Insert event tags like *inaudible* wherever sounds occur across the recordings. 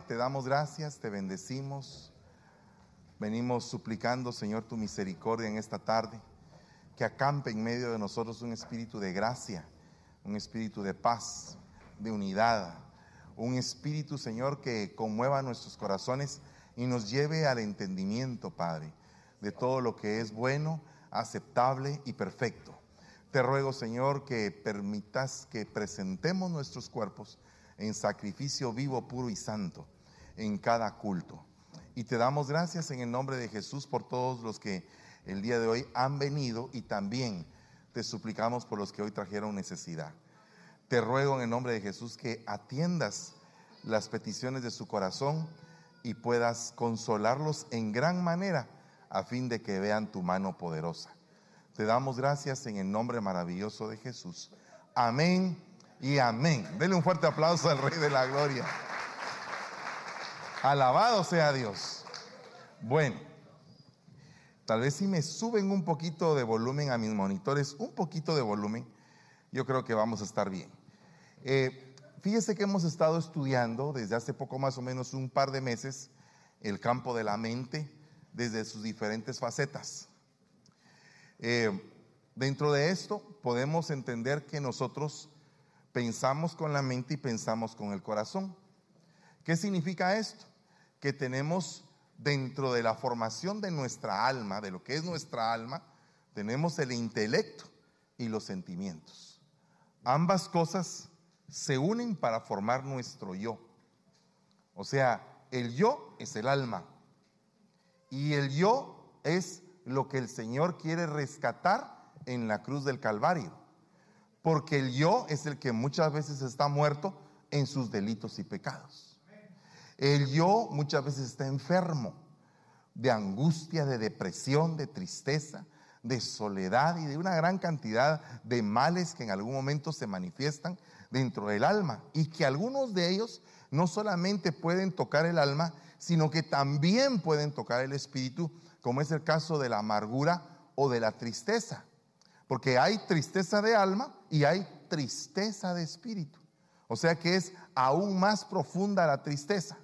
Te damos gracias, te bendecimos. Venimos suplicando, Señor, tu misericordia en esta tarde. Que acampe en medio de nosotros un espíritu de gracia, un espíritu de paz, de unidad. Un espíritu, Señor, que conmueva nuestros corazones y nos lleve al entendimiento, Padre, de todo lo que es bueno, aceptable y perfecto. Te ruego, Señor, que permitas que presentemos nuestros cuerpos en sacrificio vivo, puro y santo en cada culto. Y te damos gracias en el nombre de Jesús por todos los que el día de hoy han venido y también te suplicamos por los que hoy trajeron necesidad. Te ruego en el nombre de Jesús que atiendas las peticiones de su corazón y puedas consolarlos en gran manera a fin de que vean tu mano poderosa. Te damos gracias en el nombre maravilloso de Jesús. Amén y amén. Dele un fuerte aplauso al Rey de la Gloria. Alabado sea Dios. Bueno, tal vez si me suben un poquito de volumen a mis monitores, un poquito de volumen, yo creo que vamos a estar bien. Eh, fíjese que hemos estado estudiando desde hace poco más o menos un par de meses el campo de la mente desde sus diferentes facetas. Eh, dentro de esto podemos entender que nosotros pensamos con la mente y pensamos con el corazón. ¿Qué significa esto? Que tenemos dentro de la formación de nuestra alma, de lo que es nuestra alma, tenemos el intelecto y los sentimientos. Ambas cosas se unen para formar nuestro yo. O sea, el yo es el alma y el yo es lo que el Señor quiere rescatar en la cruz del Calvario. Porque el yo es el que muchas veces está muerto en sus delitos y pecados. El yo muchas veces está enfermo de angustia, de depresión, de tristeza, de soledad y de una gran cantidad de males que en algún momento se manifiestan dentro del alma y que algunos de ellos no solamente pueden tocar el alma, sino que también pueden tocar el espíritu, como es el caso de la amargura o de la tristeza. Porque hay tristeza de alma y hay tristeza de espíritu. O sea que es aún más profunda la tristeza.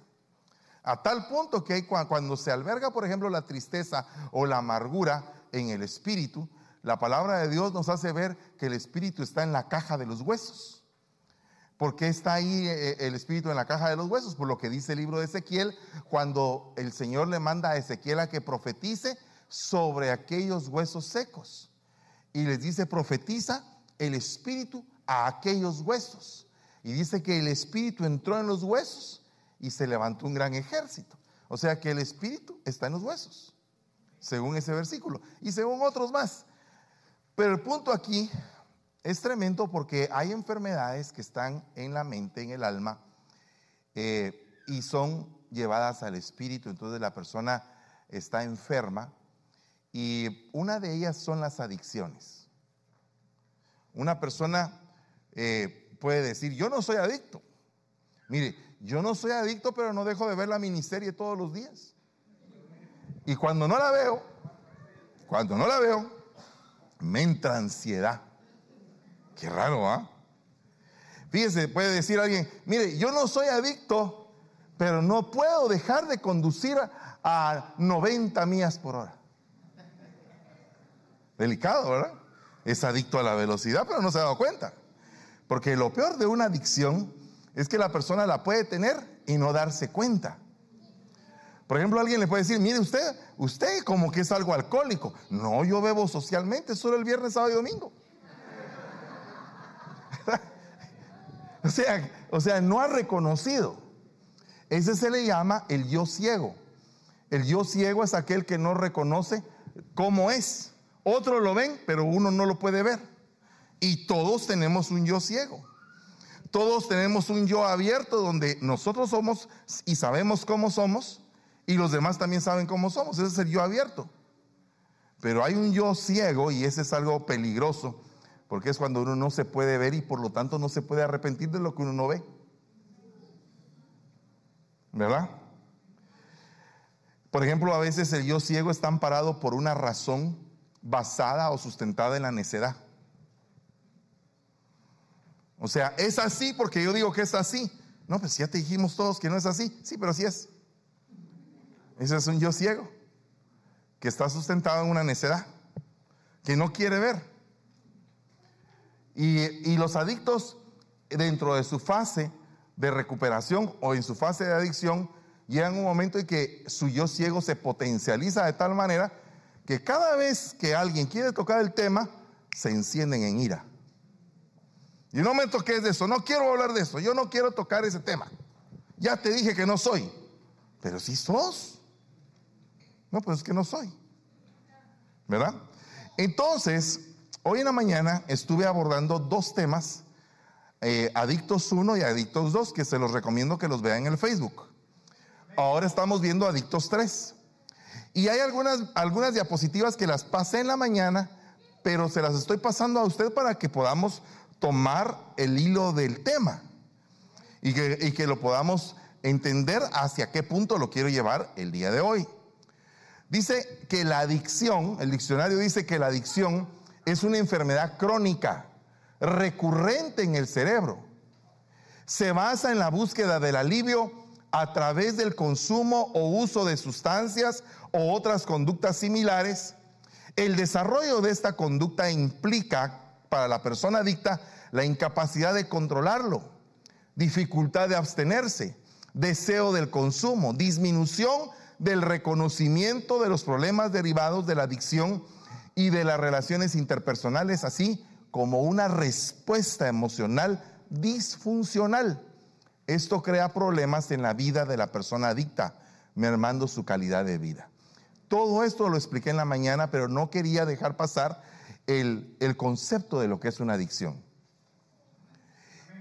A tal punto que cuando se alberga, por ejemplo, la tristeza o la amargura en el espíritu, la palabra de Dios nos hace ver que el espíritu está en la caja de los huesos. ¿Por qué está ahí eh, eh, el espíritu en la caja de los huesos? Por lo que dice el libro de Ezequiel, cuando el Señor le manda a Ezequiel a que profetice sobre aquellos huesos secos y les dice, profetiza el espíritu a aquellos huesos. Y dice que el espíritu entró en los huesos y se levantó un gran ejército. O sea que el espíritu está en los huesos, según ese versículo, y según otros más. Pero el punto aquí es tremendo porque hay enfermedades que están en la mente, en el alma, eh, y son llevadas al espíritu. Entonces la persona está enferma y una de ellas son las adicciones. Una persona eh, puede decir, yo no soy adicto. Mire, yo no soy adicto, pero no dejo de ver la miniserie todos los días. Y cuando no la veo, cuando no la veo, me entra ansiedad. Qué raro, ¿ah? Fíjese, puede decir alguien, mire, yo no soy adicto, pero no puedo dejar de conducir a 90 millas por hora. Delicado, ¿verdad? Es adicto a la velocidad, pero no se ha dado cuenta. Porque lo peor de una adicción es que la persona la puede tener y no darse cuenta. Por ejemplo, alguien le puede decir, mire usted, usted como que es algo alcohólico. No, yo bebo socialmente solo el viernes, sábado y domingo. *laughs* o, sea, o sea, no ha reconocido. Ese se le llama el yo ciego. El yo ciego es aquel que no reconoce cómo es. Otros lo ven, pero uno no lo puede ver. Y todos tenemos un yo ciego. Todos tenemos un yo abierto donde nosotros somos y sabemos cómo somos y los demás también saben cómo somos. Ese es el yo abierto. Pero hay un yo ciego y ese es algo peligroso porque es cuando uno no se puede ver y por lo tanto no se puede arrepentir de lo que uno no ve. ¿Verdad? Por ejemplo, a veces el yo ciego está amparado por una razón basada o sustentada en la necedad. O sea, es así porque yo digo que es así. No, pues ya te dijimos todos que no es así. Sí, pero sí es. Ese es un yo ciego que está sustentado en una necedad, que no quiere ver. Y, y los adictos, dentro de su fase de recuperación o en su fase de adicción, llegan un momento en que su yo ciego se potencializa de tal manera que cada vez que alguien quiere tocar el tema, se encienden en ira. Y no me toques de eso, no quiero hablar de eso, yo no quiero tocar ese tema. Ya te dije que no soy, pero si sos. No, pues es que no soy. ¿Verdad? Entonces, hoy en la mañana estuve abordando dos temas, eh, Adictos 1 y Adictos 2, que se los recomiendo que los vean en el Facebook. Ahora estamos viendo Adictos 3. Y hay algunas, algunas diapositivas que las pasé en la mañana, pero se las estoy pasando a usted para que podamos tomar el hilo del tema y que, que lo podamos entender hacia qué punto lo quiero llevar el día de hoy. Dice que la adicción, el diccionario dice que la adicción es una enfermedad crónica, recurrente en el cerebro. Se basa en la búsqueda del alivio a través del consumo o uso de sustancias o otras conductas similares. El desarrollo de esta conducta implica para la persona adicta la incapacidad de controlarlo, dificultad de abstenerse, deseo del consumo, disminución del reconocimiento de los problemas derivados de la adicción y de las relaciones interpersonales, así como una respuesta emocional disfuncional. Esto crea problemas en la vida de la persona adicta, mermando su calidad de vida. Todo esto lo expliqué en la mañana, pero no quería dejar pasar el, concepto de lo que es una adicción.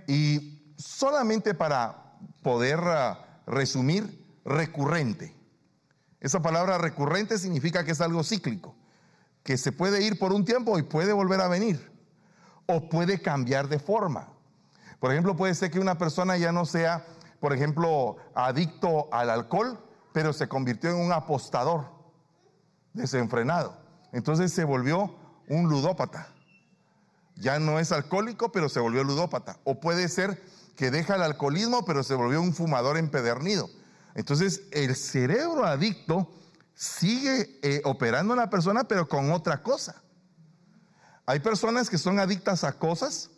Y solamente para poder ah, resumir, recurrente. Esa palabra recurrente significa que es algo cíclico, que se puede ir por un tiempo y puede volver a venir, o puede cambiar de forma. Por ejemplo, puede ser que una persona ya no sea, por ejemplo, adicto al alcohol, pero se convirtió en un apostador desenfrenado. Entonces se volvió un ludópata. Ya no es alcohólico, pero se volvió ludópata. O puede ser que deja el alcoholismo, pero se volvió un fumador empedernido. Entonces, el cerebro adicto sigue eh, operando en la persona, pero con otra cosa. Hay personas que son adictas a cosas,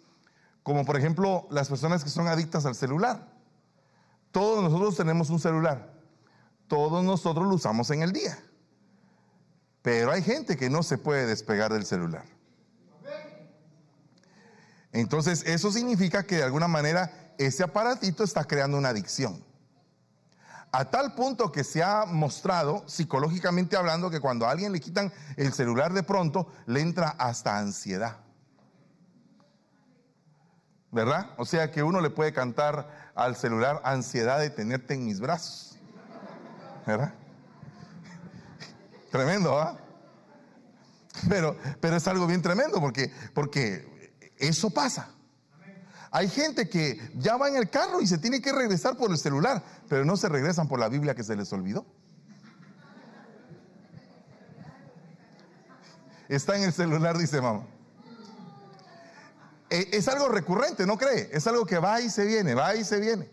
como por ejemplo las personas que son adictas al celular. Todos nosotros tenemos un celular. Todos nosotros lo usamos en el día. Pero hay gente que no se puede despegar del celular. Entonces, eso significa que de alguna manera ese aparatito está creando una adicción. A tal punto que se ha mostrado, psicológicamente hablando, que cuando a alguien le quitan el celular de pronto, le entra hasta ansiedad. ¿Verdad? O sea que uno le puede cantar al celular ansiedad de tenerte en mis brazos. ¿Verdad? Tremendo, ¿ah? Pero, pero es algo bien tremendo porque, porque eso pasa. Hay gente que ya va en el carro y se tiene que regresar por el celular, pero no se regresan por la Biblia que se les olvidó. Está en el celular, dice mamá. E, es algo recurrente, ¿no cree? Es algo que va y se viene, va y se viene.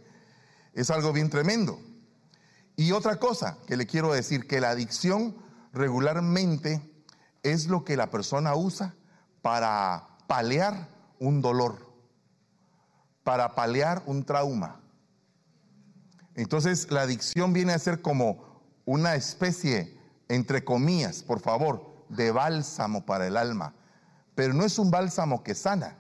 Es algo bien tremendo. Y otra cosa que le quiero decir, que la adicción regularmente es lo que la persona usa para paliar un dolor, para paliar un trauma. Entonces la adicción viene a ser como una especie, entre comillas, por favor, de bálsamo para el alma. Pero no es un bálsamo que sana.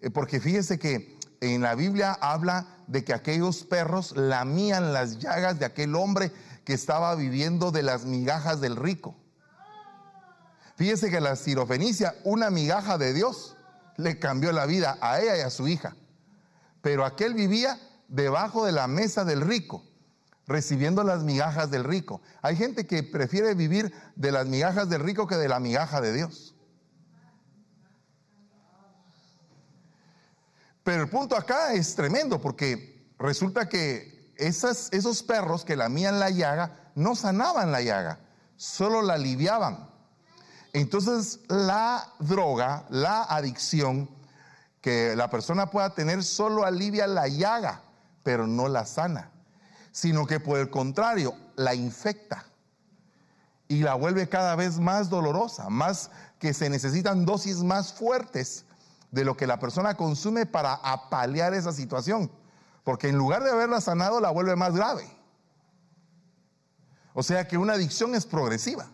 Eh, porque fíjese que en la Biblia habla de que aquellos perros lamían las llagas de aquel hombre que estaba viviendo de las migajas del rico. Fíjese que la sirofenicia, una migaja de Dios, le cambió la vida a ella y a su hija. Pero aquel vivía debajo de la mesa del rico, recibiendo las migajas del rico. Hay gente que prefiere vivir de las migajas del rico que de la migaja de Dios. Pero el punto acá es tremendo porque resulta que esos perros que lamían la llaga no sanaban la llaga, solo la aliviaban. Entonces la droga, la adicción que la persona pueda tener solo alivia la llaga, pero no la sana, sino que por el contrario, la infecta y la vuelve cada vez más dolorosa, más que se necesitan dosis más fuertes de lo que la persona consume para apalear esa situación. Porque en lugar de haberla sanado, la vuelve más grave. O sea que una adicción es progresiva.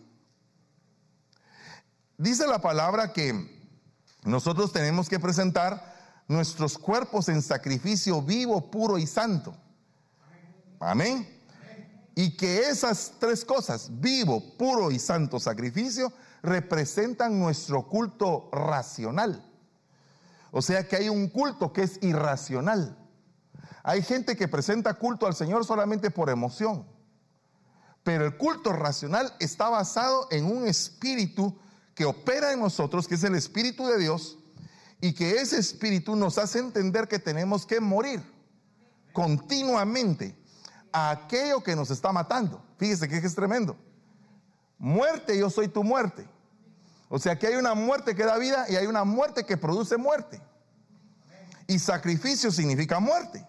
Dice la palabra que nosotros tenemos que presentar nuestros cuerpos en sacrificio vivo, puro y santo. Amén. Y que esas tres cosas, vivo, puro y santo sacrificio, representan nuestro culto racional. O sea que hay un culto que es irracional. Hay gente que presenta culto al Señor solamente por emoción. Pero el culto racional está basado en un espíritu que opera en nosotros, que es el Espíritu de Dios, y que ese Espíritu nos hace entender que tenemos que morir continuamente a aquello que nos está matando. Fíjese que es tremendo. Muerte, yo soy tu muerte. O sea que hay una muerte que da vida y hay una muerte que produce muerte. Y sacrificio significa muerte.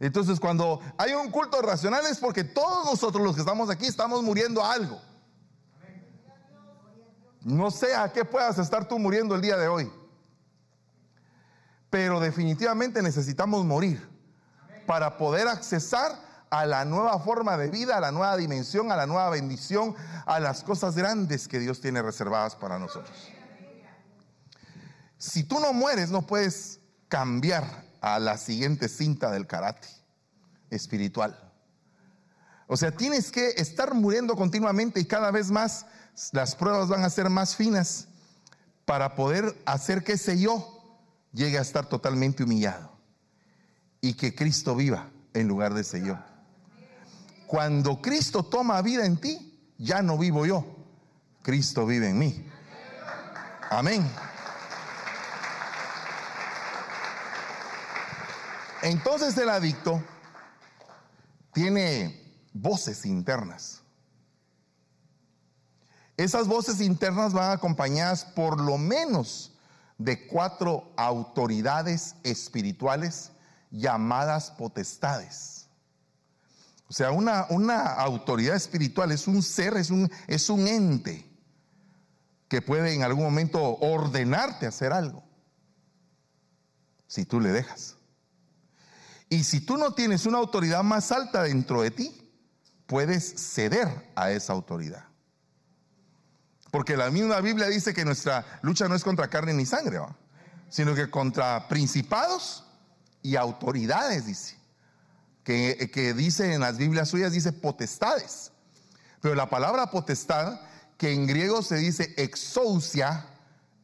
Entonces cuando hay un culto racional es porque todos nosotros los que estamos aquí estamos muriendo a algo. No sé a qué puedas estar tú muriendo el día de hoy. Pero definitivamente necesitamos morir para poder accesar a la nueva forma de vida, a la nueva dimensión, a la nueva bendición, a las cosas grandes que Dios tiene reservadas para nosotros. Si tú no mueres, no puedes cambiar a la siguiente cinta del karate espiritual. O sea, tienes que estar muriendo continuamente y cada vez más las pruebas van a ser más finas para poder hacer que ese yo llegue a estar totalmente humillado y que Cristo viva en lugar de ese yo. Cuando Cristo toma vida en ti, ya no vivo yo, Cristo vive en mí. Amén. Entonces el adicto tiene voces internas. Esas voces internas van acompañadas por lo menos de cuatro autoridades espirituales llamadas potestades. O sea, una, una, autoridad espiritual es un ser, es un, es un ente que puede en algún momento ordenarte hacer algo, si tú le dejas. Y si tú no tienes una autoridad más alta dentro de ti, puedes ceder a esa autoridad. Porque la misma Biblia dice que nuestra lucha no es contra carne ni sangre, sino que contra principados y autoridades, dice. Que, que dice en las Biblias suyas, dice potestades. Pero la palabra potestad, que en griego se dice exousia,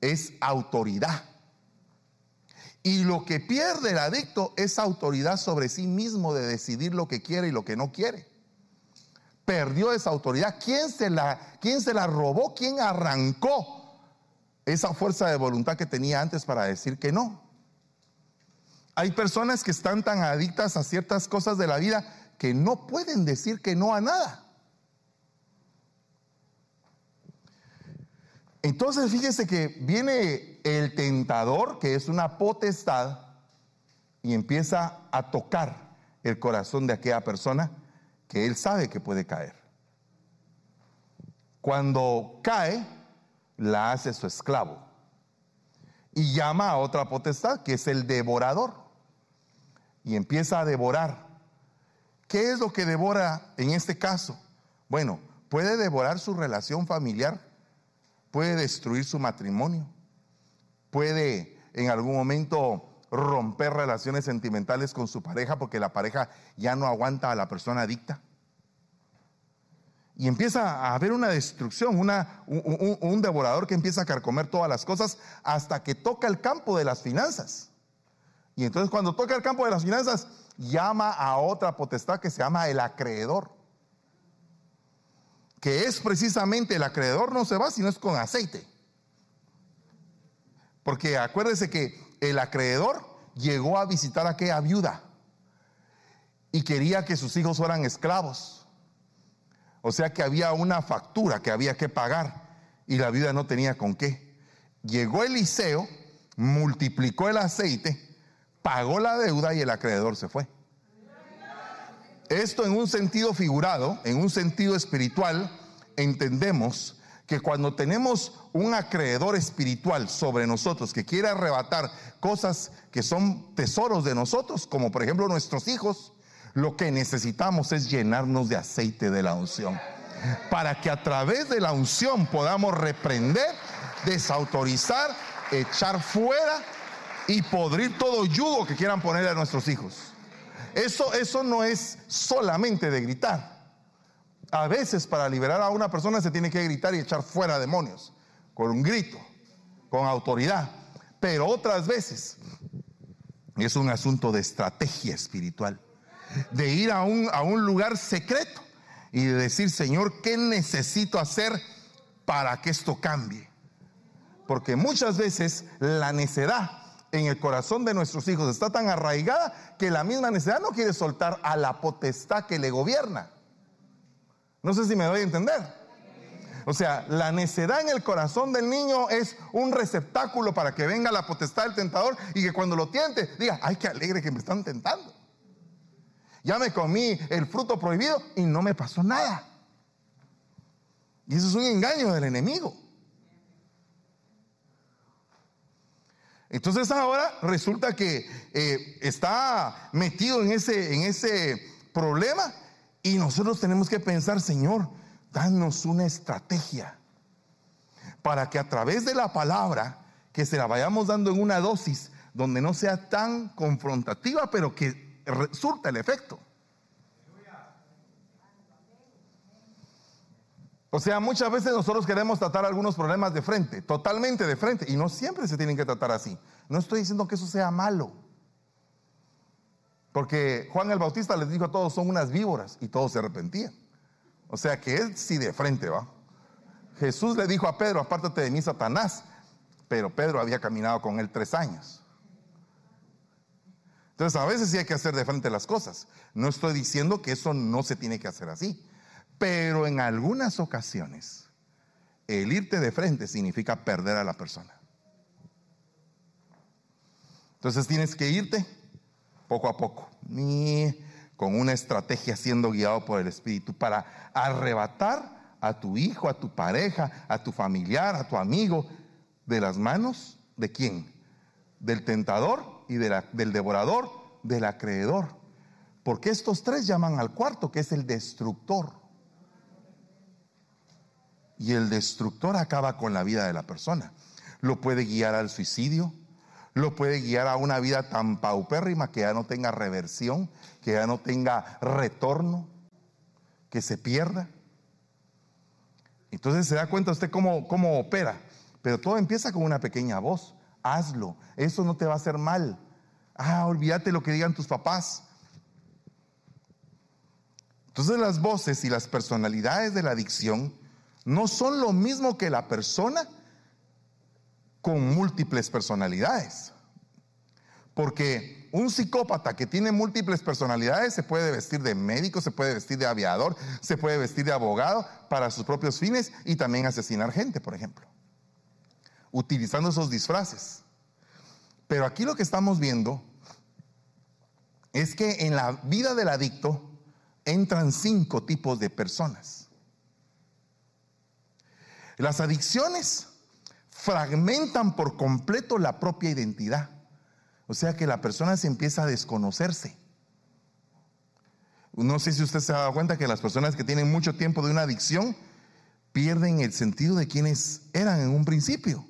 es autoridad. Y lo que pierde el adicto es autoridad sobre sí mismo de decidir lo que quiere y lo que no quiere. Perdió esa autoridad. ¿Quién se la, quién se la robó? ¿Quién arrancó esa fuerza de voluntad que tenía antes para decir que no? Hay personas que están tan adictas a ciertas cosas de la vida que no pueden decir que no a nada. Entonces fíjese que viene el tentador, que es una potestad, y empieza a tocar el corazón de aquella persona que él sabe que puede caer. Cuando cae, la hace su esclavo y llama a otra potestad, que es el devorador, y empieza a devorar. ¿Qué es lo que devora en este caso? Bueno, puede devorar su relación familiar puede destruir su matrimonio, puede en algún momento romper relaciones sentimentales con su pareja porque la pareja ya no aguanta a la persona adicta. Y empieza a haber una destrucción, un, un, devorador que empieza a carcomer todas las cosas hasta que toca el campo de las finanzas. Y entonces cuando toca el campo de las finanzas, llama a otra potestad que se llama el acreedor que es precisamente el acreedor no se va si no es con aceite. Porque acuérdese que el acreedor llegó a visitar a aquella viuda y quería que sus hijos fueran esclavos. O sea que había una factura que había que pagar y la viuda no tenía con qué. Llegó Eliseo, multiplicó el aceite, pagó la deuda y el acreedor se fue. Esto en un sentido figurado, en un sentido espiritual, entendemos que cuando tenemos un acreedor espiritual sobre nosotros que quiere arrebatar cosas que son tesoros de nosotros, como por ejemplo nuestros hijos, lo que necesitamos es llenarnos de aceite de la unción. Para que a través de la unción podamos reprender, desautorizar, echar fuera y podrir todo yugo que quieran poner a nuestros hijos. Eso, eso no es solamente de gritar. A veces para liberar a una persona se tiene que gritar y echar fuera demonios, con un grito, con autoridad. Pero otras veces es un asunto de estrategia espiritual, de ir a un, a un lugar secreto y de decir, Señor, ¿qué necesito hacer para que esto cambie? Porque muchas veces la necedad en el corazón de nuestros hijos está tan arraigada que la misma necedad no quiere soltar a la potestad que le gobierna. No sé si me doy a entender. O sea, la necedad en el corazón del niño es un receptáculo para que venga la potestad del tentador y que cuando lo tiente diga, ay, qué alegre que me están tentando. Ya me comí el fruto prohibido y no me pasó nada. Y eso es un engaño del enemigo. Entonces ahora resulta que eh, está metido en ese, en ese problema y nosotros tenemos que pensar, Señor, danos una estrategia para que a través de la palabra, que se la vayamos dando en una dosis donde no sea tan confrontativa, pero que resulta el efecto. O sea, muchas veces nosotros queremos tratar algunos problemas de frente, totalmente de frente, y no siempre se tienen que tratar así. No estoy diciendo que eso sea malo. Porque Juan el Bautista les dijo a todos, son unas víboras, y todos se arrepentían. O sea que él sí de frente va. Jesús le dijo a Pedro, apártate de mí, Satanás. Pero Pedro había caminado con él tres años. Entonces a veces sí hay que hacer de frente las cosas. No estoy diciendo que eso no se tiene que hacer así. Pero en algunas ocasiones, el irte de frente significa perder a la persona. Entonces tienes que irte poco a poco, ni con una estrategia siendo guiado por el Espíritu para arrebatar a tu hijo, a tu pareja, a tu familiar, a tu amigo, de las manos de quién? Del tentador y del devorador, del acreedor. Porque estos tres llaman al cuarto, que es el destructor. Y el destructor acaba con la vida de la persona. Lo puede guiar al suicidio, lo puede guiar a una vida tan paupérrima que ya no tenga reversión, que ya no tenga retorno, que se pierda. Entonces se da cuenta usted cómo, cómo opera. Pero todo empieza con una pequeña voz. Hazlo. Eso no te va a hacer mal. Ah, olvídate lo que digan tus papás. Entonces las voces y las personalidades de la adicción no son lo mismo que la persona con múltiples personalidades. Porque un psicópata que tiene múltiples personalidades se puede vestir de médico, se puede vestir de aviador, se puede vestir de abogado para sus propios fines y también asesinar gente, por ejemplo, utilizando esos disfraces. Pero aquí lo que estamos viendo es que en la vida del adicto entran cinco tipos de personas. Las adicciones fragmentan por completo la propia identidad. O sea que la persona se empieza a desconocerse. No sé si usted se ha dado cuenta que las personas que tienen mucho tiempo de una adicción pierden el sentido de quienes eran en un principio.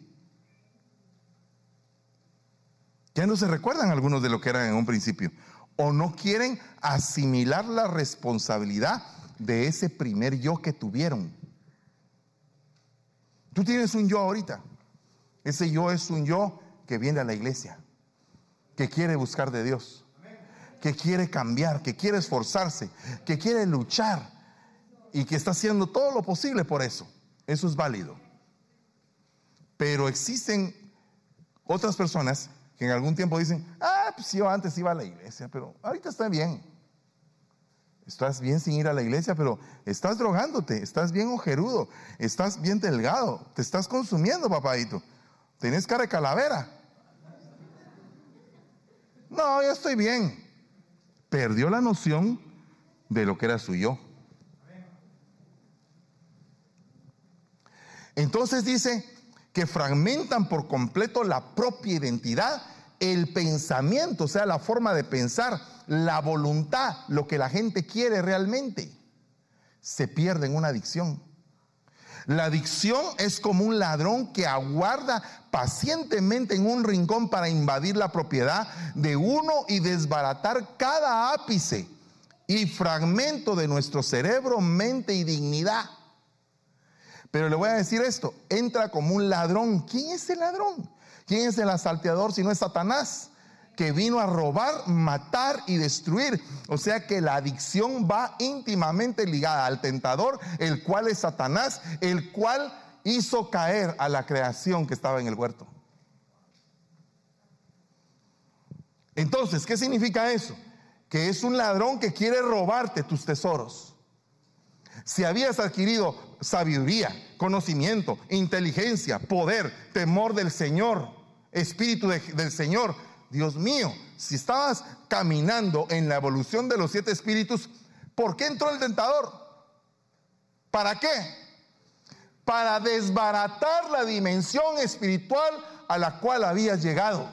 Ya no se recuerdan algunos de lo que eran en un principio. O no quieren asimilar la responsabilidad de ese primer yo que tuvieron. Tú tienes un yo ahorita. Ese yo es un yo que viene a la iglesia, que quiere buscar de Dios, que quiere cambiar, que quiere esforzarse, que quiere luchar y que está haciendo todo lo posible por eso. Eso es válido. Pero existen otras personas que en algún tiempo dicen, ah, pues yo antes iba a la iglesia, pero ahorita está bien. Estás bien sin ir a la iglesia, pero estás drogándote, estás bien ojerudo, estás bien delgado, te estás consumiendo, papadito. Tienes cara de calavera. No, yo estoy bien. Perdió la noción de lo que era su yo. Entonces dice que fragmentan por completo la propia identidad, el pensamiento, o sea, la forma de pensar, la voluntad, lo que la gente quiere realmente. Se pierde en una adicción. La adicción es como un ladrón que aguarda pacientemente en un rincón para invadir la propiedad de uno y desbaratar cada ápice y fragmento de nuestro cerebro, mente y dignidad. Pero le voy a decir esto, entra como un ladrón. ¿Quién es el ladrón? ¿Quién es el asalteador si no es Satanás? Que vino a robar, matar y destruir. O sea que la adicción va íntimamente ligada al tentador, el cual es Satanás, el cual hizo caer a la creación que estaba en el huerto. Entonces, ¿qué significa eso? Que es un ladrón que quiere robarte tus tesoros. Si habías adquirido sabiduría, conocimiento, inteligencia, poder, temor del Señor, espíritu del Señor, Dios mío, si estabas caminando en la evolución de los siete espíritus, ¿por qué entró el tentador? ¿Para qué? Para desbaratar la dimensión espiritual a la cual habías llegado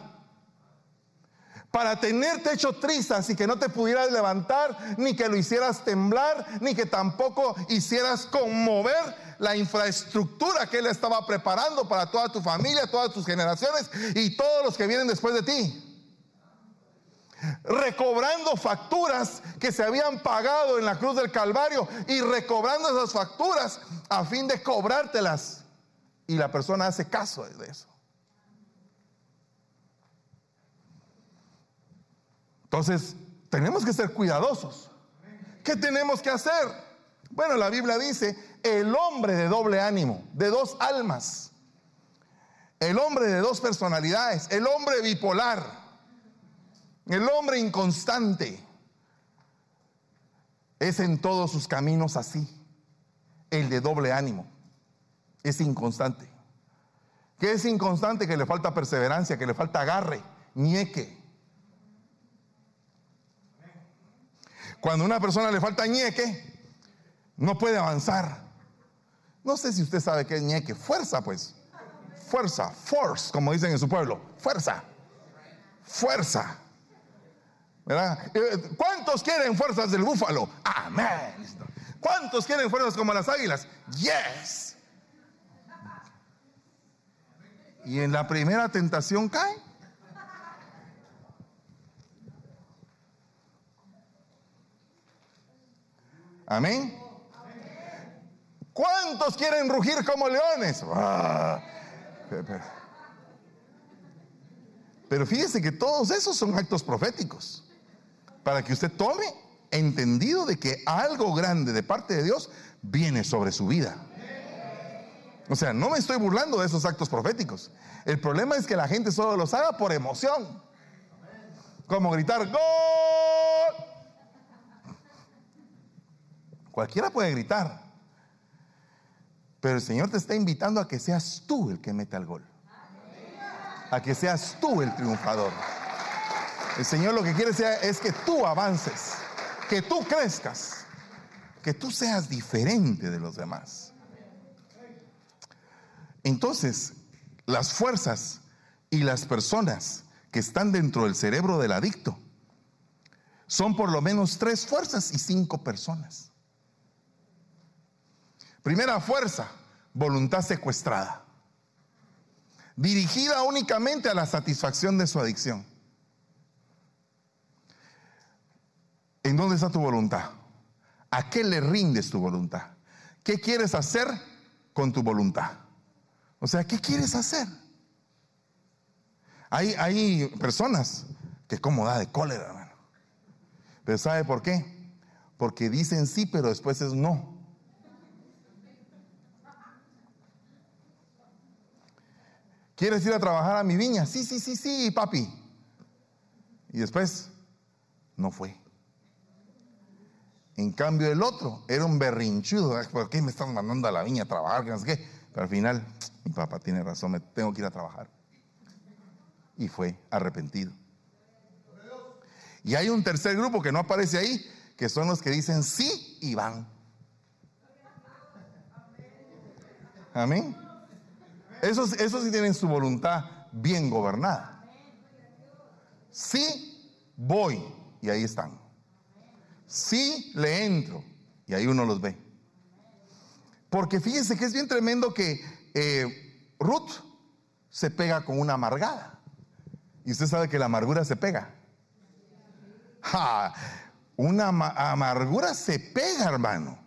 para tenerte hecho trizas y que no te pudieras levantar, ni que lo hicieras temblar, ni que tampoco hicieras conmover la infraestructura que Él estaba preparando para toda tu familia, todas tus generaciones y todos los que vienen después de ti. Recobrando facturas que se habían pagado en la cruz del Calvario y recobrando esas facturas a fin de cobrártelas. Y la persona hace caso de eso. Entonces, tenemos que ser cuidadosos. ¿Qué tenemos que hacer? Bueno, la Biblia dice, el hombre de doble ánimo, de dos almas, el hombre de dos personalidades, el hombre bipolar, el hombre inconstante, es en todos sus caminos así, el de doble ánimo, es inconstante. ¿Qué es inconstante? Que le falta perseverancia, que le falta agarre, ñeque. Cuando a una persona le falta ñeque, no puede avanzar. No sé si usted sabe qué es ñeque. Fuerza, pues. Fuerza, force, como dicen en su pueblo. Fuerza. Fuerza. ¿Verdad? Eh, ¿Cuántos quieren fuerzas del búfalo? Amén. ¿Cuántos quieren fuerzas como las águilas? Yes. Y en la primera tentación cae. Amén. ¿Cuántos quieren rugir como leones? Ah, pero fíjese que todos esos son actos proféticos. Para que usted tome entendido de que algo grande de parte de Dios viene sobre su vida. O sea, no me estoy burlando de esos actos proféticos. El problema es que la gente solo los haga por emoción. Como gritar, ¡Gol! Cualquiera puede gritar. Pero el Señor te está invitando a que seas tú el que mete el gol. A que seas tú el triunfador. El Señor lo que quiere es que tú avances, que tú crezcas, que tú seas diferente de los demás. Entonces, las fuerzas y las personas que están dentro del cerebro del adicto son por lo menos tres fuerzas y cinco personas. Primera fuerza, voluntad secuestrada, dirigida únicamente a la satisfacción de su adicción. ¿En dónde está tu voluntad? ¿A qué le rindes tu voluntad? ¿Qué quieres hacer con tu voluntad? O sea, ¿qué quieres hacer? Hay, hay personas que como da de cólera, hermano. Pero ¿sabe por qué? Porque dicen sí, pero después es no. ¿Quieres ir a trabajar a mi viña? Sí, sí, sí, sí, papi. Y después, no fue. En cambio, el otro era un berrinchudo. ¿Por qué me están mandando a la viña a trabajar? Qué. Pero al final, mi papá tiene razón, me tengo que ir a trabajar. Y fue arrepentido. Y hay un tercer grupo que no aparece ahí, que son los que dicen sí y van. Amén. Esos, esos sí tienen su voluntad bien gobernada. Sí voy y ahí están. Sí le entro y ahí uno los ve. Porque fíjense que es bien tremendo que eh, Ruth se pega con una amargada. Y usted sabe que la amargura se pega. una amargura se pega, hermano.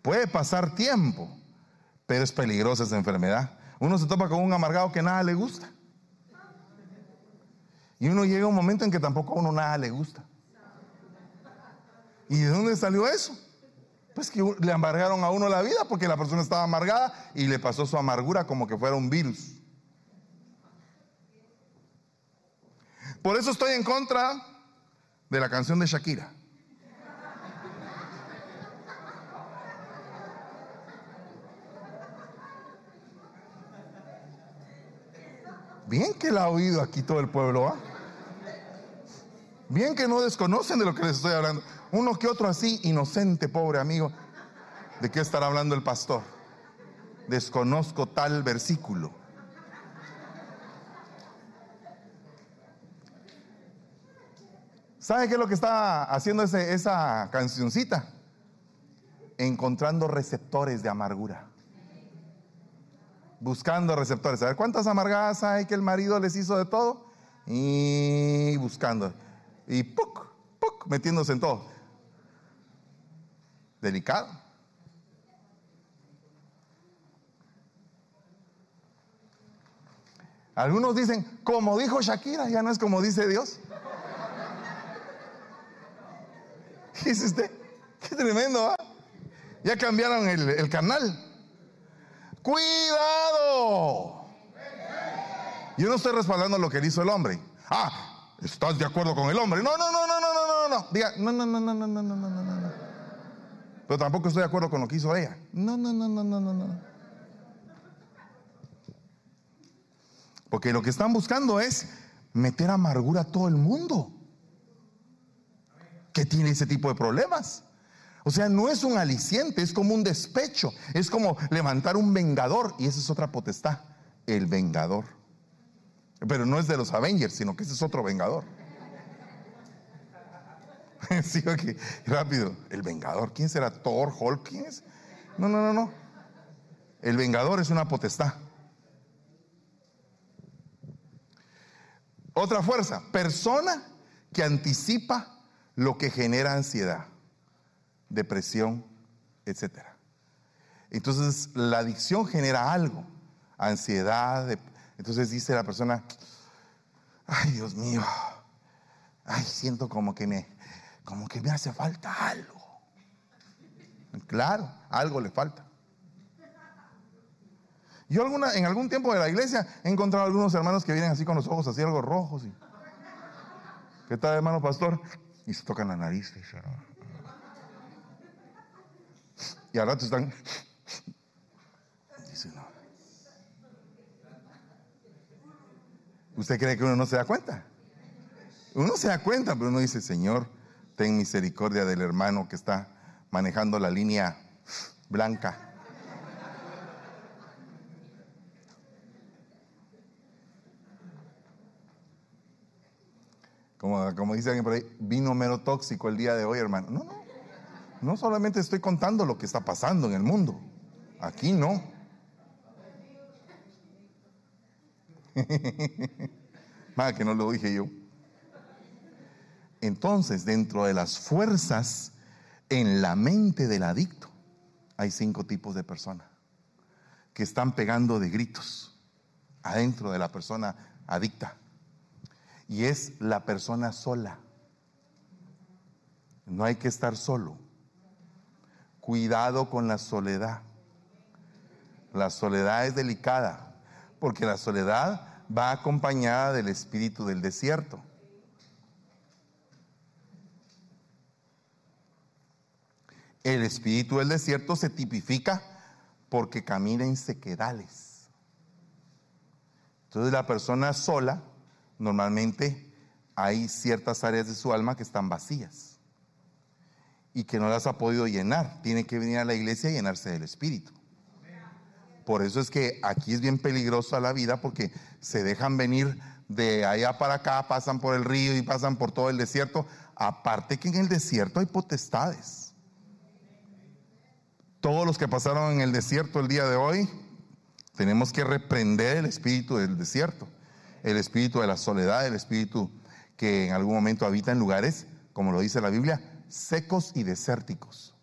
Puede pasar tiempo, pero es peligrosa esa enfermedad. Uno se topa con un amargado que nada le gusta. Y uno llega a un momento en que tampoco a uno nada le gusta. ¿Y de dónde salió eso? Pues que le amargaron a uno la vida porque la persona estaba amargada y le pasó su amargura como que fuera un virus. Por eso estoy en contra de la canción de Shakira. Bien que la ha oído aquí todo el pueblo, ¿ah? Bien que no desconocen de lo que les estoy hablando. Uno que otro así, inocente, pobre amigo. ¿De qué estará hablando el pastor? Desconozco tal versículo. ¿Sabe qué es lo que está haciendo esa cancioncita? Encontrando receptores de amargura buscando receptores. A ver, ¿cuántas amargadas hay que el marido les hizo de todo? Y buscando. Y ¡puc! ¡puc! metiéndose en todo. Delicado. Algunos dicen, como dijo Shakira, ya no es como dice Dios. ¿Qué dice usted? Qué tremendo, ¿ah? Ya cambiaron el, canal. Cuidado. Yo no estoy respaldando lo que hizo el hombre. Ah, ¿estás de acuerdo con el hombre? No, no, no, no, no, no, no, no. Diga, no, no, no, no, no, no, no, no, no. Pero tampoco estoy de acuerdo con lo que hizo ella. No, no, no, no, no, no, no. Porque lo que están buscando es meter amargura a todo el mundo que tiene ese tipo de problemas. O sea, no es un aliciente, es como un despecho, es como levantar un vengador y esa es otra potestad, el vengador. Pero no es de los Avengers, sino que ese es otro vengador. *laughs* rápido, el vengador, ¿quién será? Thor, Hulk. No, no, no, no. El vengador es una potestad. Otra fuerza, persona que anticipa lo que genera ansiedad depresión, etc. Entonces la adicción genera algo, ansiedad. entonces dice la persona, ay Dios mío, ay siento como que me, como que me hace falta algo. Claro, algo le falta. Yo alguna, en algún tiempo de la iglesia he encontrado algunos hermanos que vienen así con los ojos así algo rojos. Y, ¿Qué tal hermano pastor? Y se tocan la nariz. Y y al rato están. ¿Usted cree que uno no se da cuenta? Uno se da cuenta, pero uno dice, Señor, ten misericordia del hermano que está manejando la línea blanca. Como, como dice alguien por ahí, vino mero tóxico el día de hoy, hermano. No, no. No solamente estoy contando lo que está pasando en el mundo. Aquí no. *laughs* Más que no lo dije yo. Entonces, dentro de las fuerzas en la mente del adicto, hay cinco tipos de personas que están pegando de gritos adentro de la persona adicta. Y es la persona sola. No hay que estar solo. Cuidado con la soledad. La soledad es delicada, porque la soledad va acompañada del espíritu del desierto. El espíritu del desierto se tipifica porque camina en sequedales. Entonces la persona sola, normalmente hay ciertas áreas de su alma que están vacías. y que no las ha podido llenar. Tiene que venir a la iglesia y llenarse del Espíritu. Por eso es que aquí es bien peligrosa la vida porque se dejan venir de allá para acá, pasan por el río y pasan por todo el desierto. Aparte que en el desierto hay potestades. Todos los que pasaron en el desierto el día de hoy, tenemos que reprender el espíritu del desierto, el espíritu de la soledad, el espíritu que en algún momento habita en lugares, como lo dice la Biblia, secos y desérticos.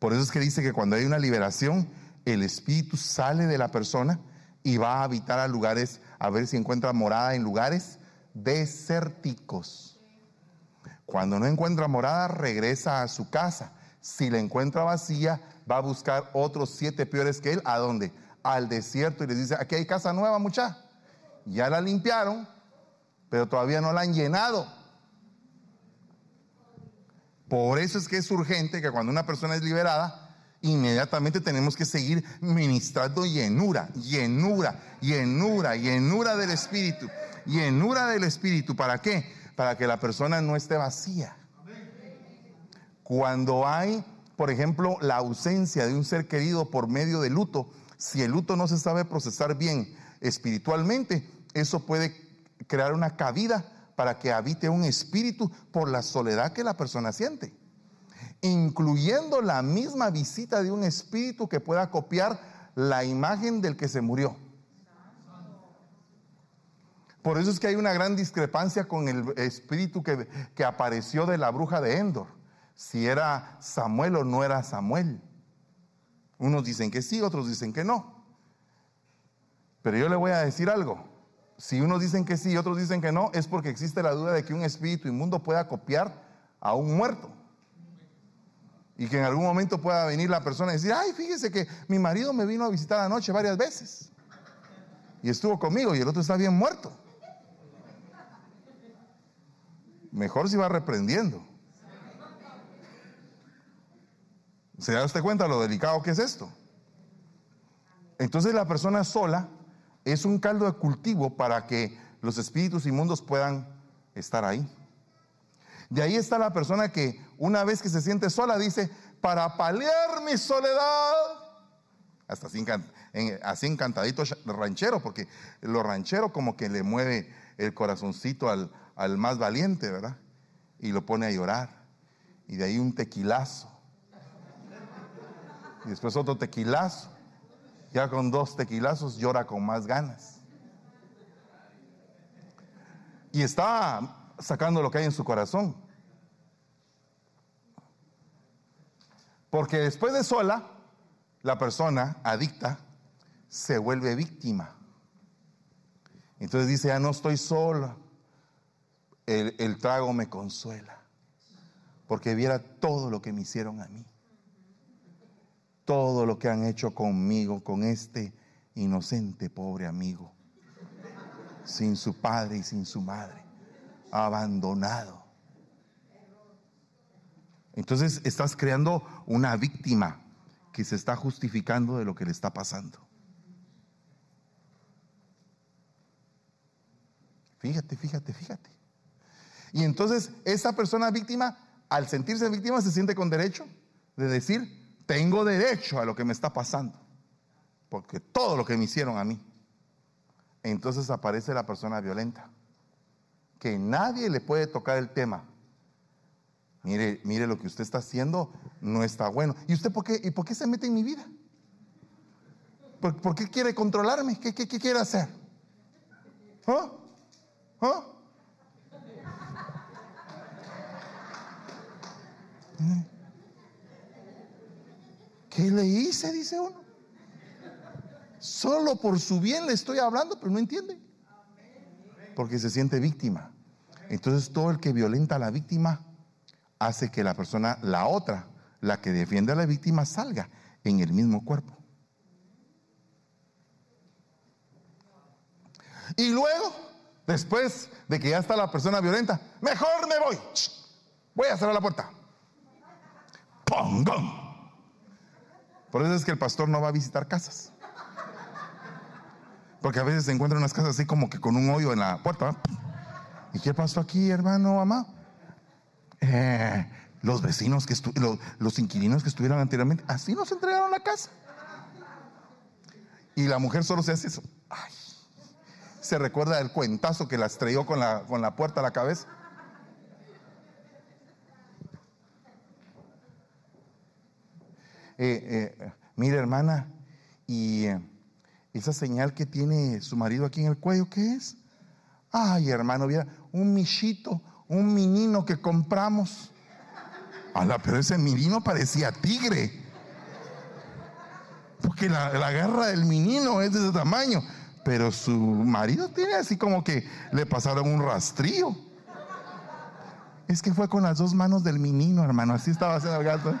Por eso es que dice que cuando hay una liberación, el espíritu sale de la persona y va a habitar a lugares, a ver si encuentra morada en lugares desérticos. Cuando no encuentra morada, regresa a su casa. Si la encuentra vacía, va a buscar otros siete peores que él. ¿A dónde? Al desierto y les dice, aquí hay casa nueva, mucha. Ya la limpiaron, pero todavía no la han llenado. Por eso es que es urgente que cuando una persona es liberada, inmediatamente tenemos que seguir ministrando llenura, llenura, llenura, llenura del Espíritu, llenura del Espíritu. ¿Para qué? Para que la persona no esté vacía. Cuando hay, por ejemplo, la ausencia de un ser querido por medio de luto, si el luto no se sabe procesar bien espiritualmente, eso puede crear una cabida para que habite un espíritu por la soledad que la persona siente incluyendo la misma visita de un espíritu que pueda copiar la imagen del que se murió. Por eso es que hay una gran discrepancia con el espíritu que, que, apareció de la bruja de Endor. Si era Samuel o no era Samuel. Unos dicen que sí, otros dicen que no. Pero yo le voy a decir algo. Si unos dicen que sí y otros dicen que no, es porque existe la duda de que un espíritu inmundo pueda copiar a un muerto. Y que en algún momento pueda venir la persona y decir, ay, fíjese que mi marido me vino a visitar anoche varias veces. Y estuvo conmigo y el otro está bien muerto. Mejor si va reprendiendo. ¿Se da usted cuenta lo delicado que es esto? Entonces la persona sola es un caldo de cultivo para que los espíritus inmundos puedan estar ahí. De ahí está la persona que una vez que se siente sola dice, para paliar mi soledad, hasta así, encantadito ranchero, porque lo ranchero como que le mueve el corazoncito al, al más valiente, ¿verdad? Y lo pone a llorar. Y de ahí un tequilazo. Y después otro tequilazo. Ya con dos tequilazos llora con más ganas. Y está sacando lo que hay en su corazón. Porque después de sola, la persona adicta se vuelve víctima. Entonces dice, ya no estoy sola, el, el, trago me consuela, porque viera todo lo que me hicieron a mí, todo lo que han hecho conmigo, con este inocente pobre amigo, sin su padre y sin su madre abandonado. Entonces estás creando una víctima que se está justificando de lo que le está pasando. Fíjate, fíjate, fíjate. Y entonces esa persona víctima, al sentirse víctima, se siente con derecho de decir, tengo derecho a lo que me está pasando, porque todo lo que me hicieron a mí. Entonces aparece la persona violenta que nadie le puede tocar el tema. Mire, mire lo que usted está haciendo no está bueno. ¿Y usted por qué, y por qué se mete en mi vida? ¿Por, qué quiere controlarme? ¿Qué, quiere hacer? ¿Ah? ¿Ah? ¿Qué le hice? Dice uno. Solo por su bien le estoy hablando, pero no entiende. Porque se siente víctima. Entonces todo el que violenta a la víctima hace que la persona, la otra, la que defiende a la víctima, salga en el mismo cuerpo. Y luego, después de que ya está la persona violenta, mejor me voy. Voy a cerrar la puerta. ¡Pongón! Por eso es que el pastor no va a visitar casas. Porque a veces se encuentran unas casas así como que con un hoyo en la puerta. ¿Y qué pasó aquí, hermano, mamá? Eh, los vecinos que los, los inquilinos que estuvieron anteriormente, así nos entregaron la casa. Y la mujer solo se hace eso. Se recuerda del cuentazo que la estrelló con la, con la puerta a la cabeza. Eh, eh, mire hermana, y eh, esa señal que tiene su marido aquí en el cuello, ¿qué es? Ay hermano, mira, un michito, un menino que compramos. Ala, pero ese menino parecía tigre. Porque la, la garra del menino es de ese tamaño. Pero su marido tiene así como que le pasaron un rastrillo. Es que fue con las dos manos del menino, hermano. Así estaba haciendo el gato.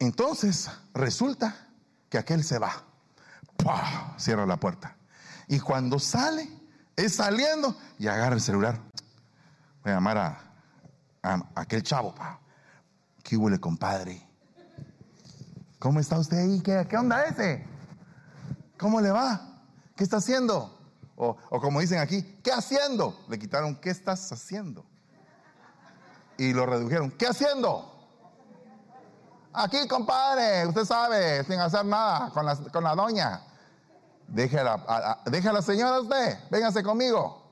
Entonces resulta que aquel se va. Cierra la puerta. Y cuando sale, es saliendo y agarra el celular. Voy a llamar a, aquel chavo. ¿Qué huele, compadre? ¿Cómo está usted ahí? ¿Qué, ¿Qué, onda ese? ¿Cómo le va? ¿Qué está haciendo? O, o como dicen aquí, ¿qué haciendo? Le quitaron, ¿qué estás haciendo? Y lo redujeron, ¿qué haciendo? Aquí, compadre, usted sabe, sin hacer nada con la, con la doña. Déjala, a, a, la señora usted, véngase conmigo.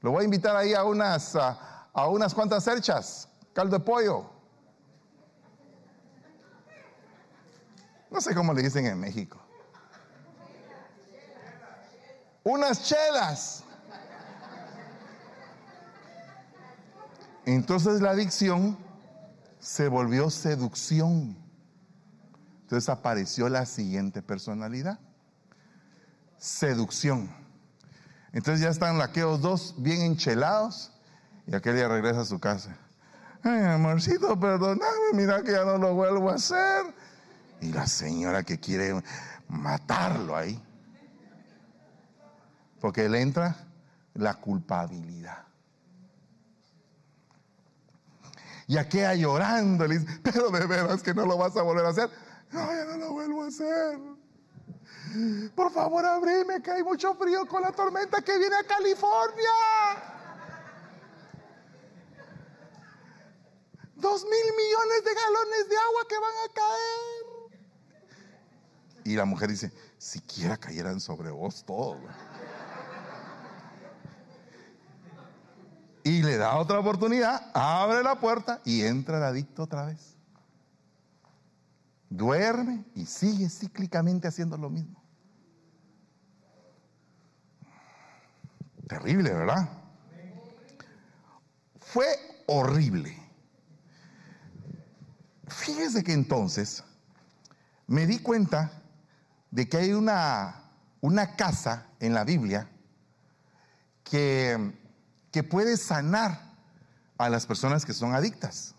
Lo voy a invitar ahí a unas, a unas cuantas cerchas, caldo de pollo. No sé cómo le dicen en México. Unas chelas. Entonces la adicción se volvió seducción. Entonces apareció la siguiente personalidad. Seducción. Entonces ya están aquellos dos bien enchelados y aquel día regresa a su casa. Ay, amorcito, perdóname, mira que ya no lo vuelvo a hacer. Y la señora que quiere matarlo ahí. Porque le entra la culpabilidad. Y aquella llorando, le dice, *laughs* pero de veras que no lo vas a volver a hacer. No, ya no lo vuelvo a hacer. Por favor, abrime, que hay mucho frío con la tormenta que viene a California. Dos mil millones de galones de agua que van a caer. Y la mujer dice, siquiera cayeran sobre vos todos. Y le da otra oportunidad, abre la puerta y entra el adicto otra vez. Duerme y sigue cíclicamente haciendo lo mismo. Terrible, ¿verdad? Fue horrible. Fíjese que entonces me di cuenta de que hay una, una casa en la Biblia que que puede sanar a las personas que son adictas.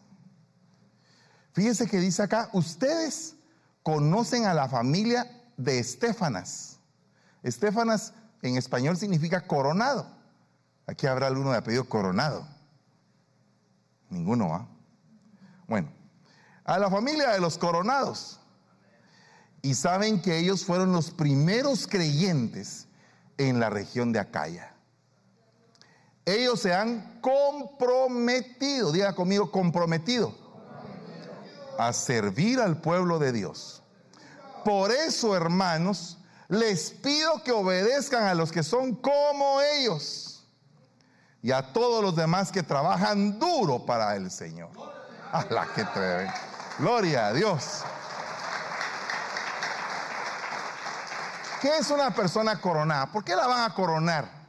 Fíjense que dice acá, ustedes conocen a la familia de Estefanas. Estefanas en español significa coronado. Aquí habrá alguno de apellido coronado. Ninguno, ¿ah? Bueno, a la familia de los coronados. Y saben que ellos fueron los primeros creyentes en la región de Acaya ellos se han comprometido, diga conmigo, comprometido, a servir al pueblo de Dios. Por eso, hermanos, les pido que obedezcan a los que son como ellos y a todos los demás que trabajan duro para el Señor. A la que te Gloria a Dios. ¿Qué es una persona coronada? ¿Por qué la van a coronar?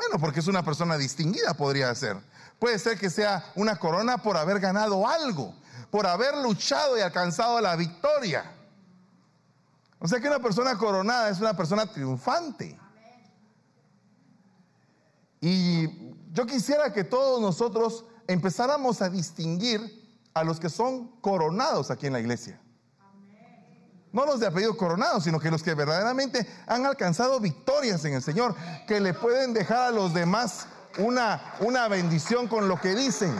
Bueno, porque es una persona distinguida, podría ser. Puede ser que sea una corona por haber ganado algo, por haber luchado y alcanzado la victoria. O sea que una persona coronada es una persona triunfante. Y yo quisiera que todos nosotros empezáramos a distinguir a los que son coronados aquí en la iglesia. No los de apellido coronado, sino que los que verdaderamente han alcanzado victorias en el Señor, que le pueden dejar a los demás una, una bendición con lo que dicen.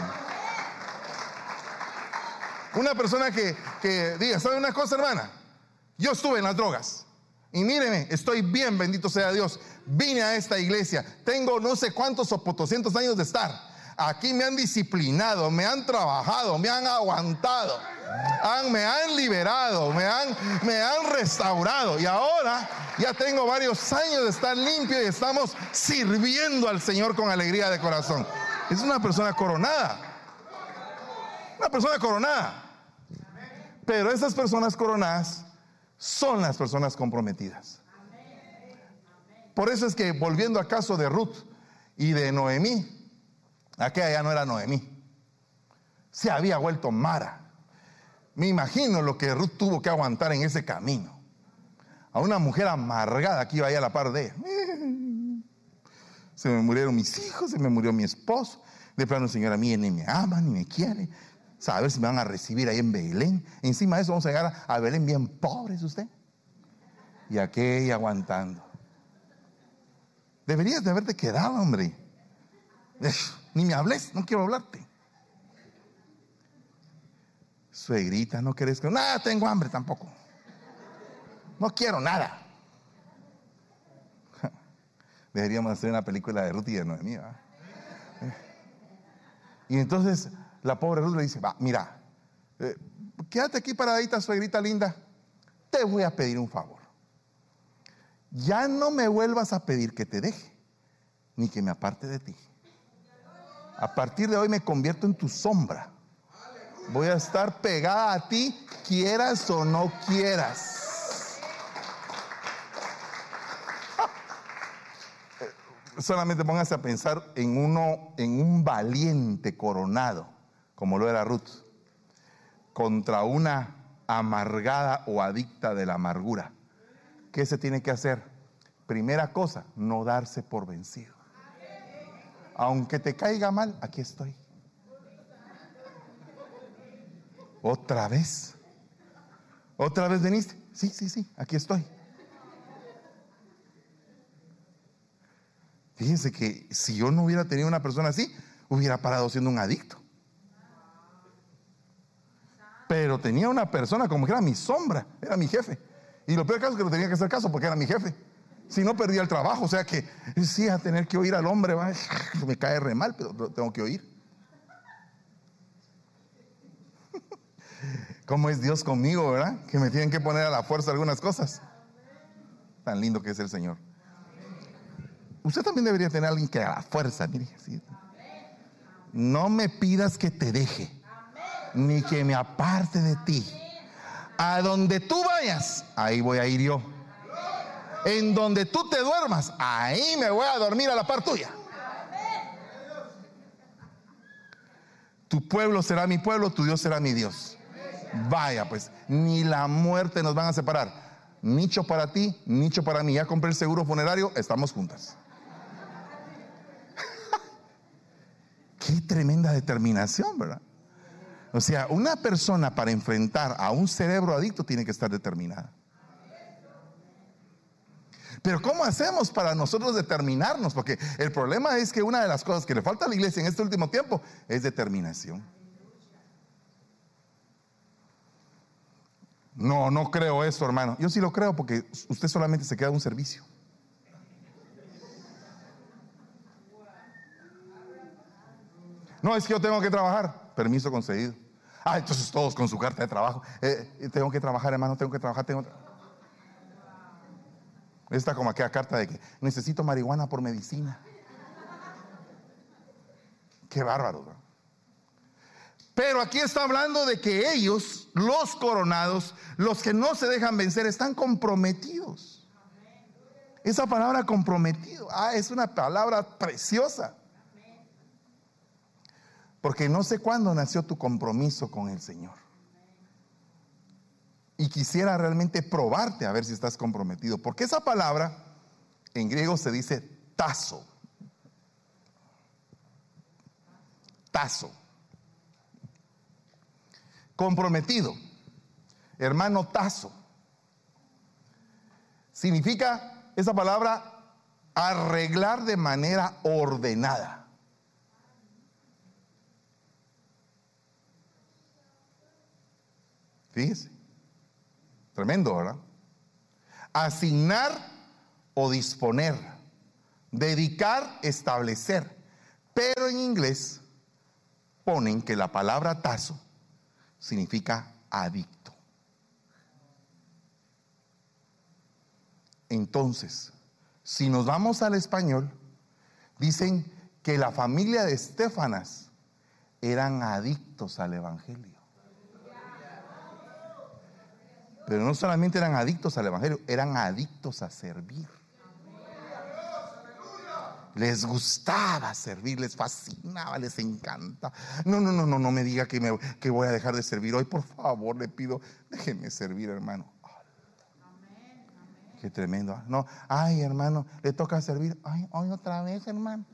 Una persona que, que diga, ¿sabe una cosa, hermana? Yo estuve en las drogas. Y míreme, estoy bien, bendito sea Dios. Vine a esta iglesia. Tengo no sé cuántos o potoscientos años de estar. Aquí me han disciplinado, me han trabajado, me han aguantado, me han liberado, me han, me han restaurado. Y ahora ya tengo varios años de estar limpio y estamos sirviendo al Señor con alegría de corazón. Es una persona coronada. Una persona coronada. Pero esas personas coronadas son las personas comprometidas. Por eso es que volviendo al caso de Ruth y de Noemí, aquella ya no era Noemí, se había vuelto Mara. Me imagino lo que Ruth tuvo que aguantar en ese camino. A una mujer amargada que iba ahí a la par de ella. *laughs* Se me murieron mis hijos, se me murió mi esposo. De plano, señora, a mí ni me ama, ni me quiere saber si me van a recibir ahí en Belén. Encima de eso vamos a llegar a Belén bien pobres usted. Y aquella aguantando. Deberías de haberte quedado, hombre. *laughs* Ni me hables, no quiero hablarte. Suegrita, no querés que... Nada, tengo hambre tampoco. No quiero nada. *laughs* Deberíamos hacer una película de Ruth y de Noemí. Y entonces la pobre Ruth le dice, va, mira, eh, quédate aquí paradita, suegrita linda, te voy a pedir un favor. Ya no me vuelvas a pedir que te deje, ni que me aparte de ti. A partir de hoy me convierto en tu sombra. Voy a estar pegada a ti, quieras o no quieras. *laughs* solamente póngase a pensar en uno, en un valiente coronado como lo era Ruth, contra una amargada o adicta de la amargura. ¿Qué se tiene que hacer? Primera cosa, no darse por vencido. Aunque te caiga mal, aquí estoy. ¿Otra vez? ¿Otra vez veniste? Sí, sí, sí, aquí estoy. Fíjense que si yo no hubiera tenido una persona así, hubiera parado siendo un adicto. Pero tenía una persona como que era mi sombra, era mi jefe. Y lo peor caso es que lo tenía que hacer caso porque era mi jefe. Si no perdía el trabajo, o sea que sí, a tener que oír al hombre, *laughs* me cae re mal, pero tengo que oír. ¿Cómo es Dios conmigo, verdad? Que me tienen que poner a la fuerza algunas cosas. Tan lindo que es el Señor. Usted también debería tener a alguien que a la fuerza, mire. No me pidas que te deje ni que me aparte de ti. A donde tú vayas, ahí voy a ir yo. En donde tú te duermas, ahí me voy a dormir a la par tuya. Tu pueblo será mi pueblo, tu Dios será mi Dios. Vaya, pues, ni la muerte nos van a separar. Nicho para ti, nicho para mí. Ya compré el seguro funerario, estamos juntas. *laughs* Qué tremenda determinación, ¿verdad? O sea, una persona para enfrentar a un cerebro adicto tiene que estar determinada. Pero ¿cómo hacemos para nosotros determinarnos? Porque el problema es que una de las cosas que le falta a la iglesia en este último tiempo es determinación. No, no creo eso, hermano. Yo sí lo creo porque usted solamente se queda un servicio. No, es que yo tengo que trabajar. Permiso concedido. Ah, entonces todos con su carta de trabajo. Eh, tengo que trabajar, hermano, tengo que trabajar. Tengo... Está como aquella carta de que necesito marihuana por medicina. Qué bárbaro. Pero aquí está hablando de que ellos, los coronados, los que no se dejan vencer, están comprometidos. Esa palabra comprometido, ah, es una palabra preciosa. Porque no sé cuándo nació tu compromiso con el Señor. Y quisiera realmente probarte a ver si estás comprometido. Porque esa palabra en griego se dice tazo. Tazo. Comprometido. Hermano tazo. Significa esa palabra arreglar de manera ordenada. Fíjese. Tremendo, ¿verdad? asignar o disponer, dedicar, establecer. Pero en inglés ponen que la palabra tazo significa adicto. Entonces, si nos vamos al español, dicen que la familia de Estefanas eran adictos al Evangelio. Pero no solamente eran adictos al Evangelio, eran adictos a servir. Les gustaba servir, les fascinaba, les encanta. No, no, no, no, no me diga que, me, que voy a dejar de servir hoy. Por favor, le pido, déjenme servir, hermano. Qué tremendo. No, ay, hermano, le toca servir. Ay, hoy otra vez, hermano.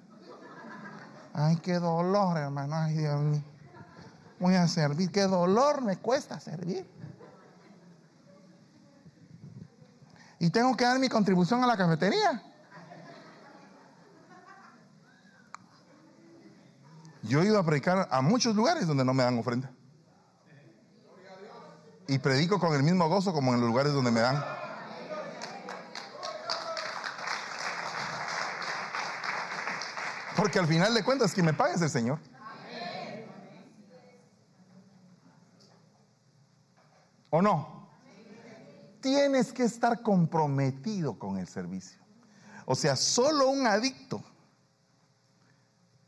Ay, qué dolor, hermano. Ay, Dios mío. Voy a servir. Qué dolor me cuesta servir. Y tengo que dar mi contribución a la cafetería. Yo he ido a predicar a muchos lugares donde no me dan ofrenda. Y predico con el mismo gozo como en los lugares donde me dan. Porque al final de cuentas, quien me paga es el Señor. ¿O no? Tienes que estar comprometido con el servicio. O sea, solo un adicto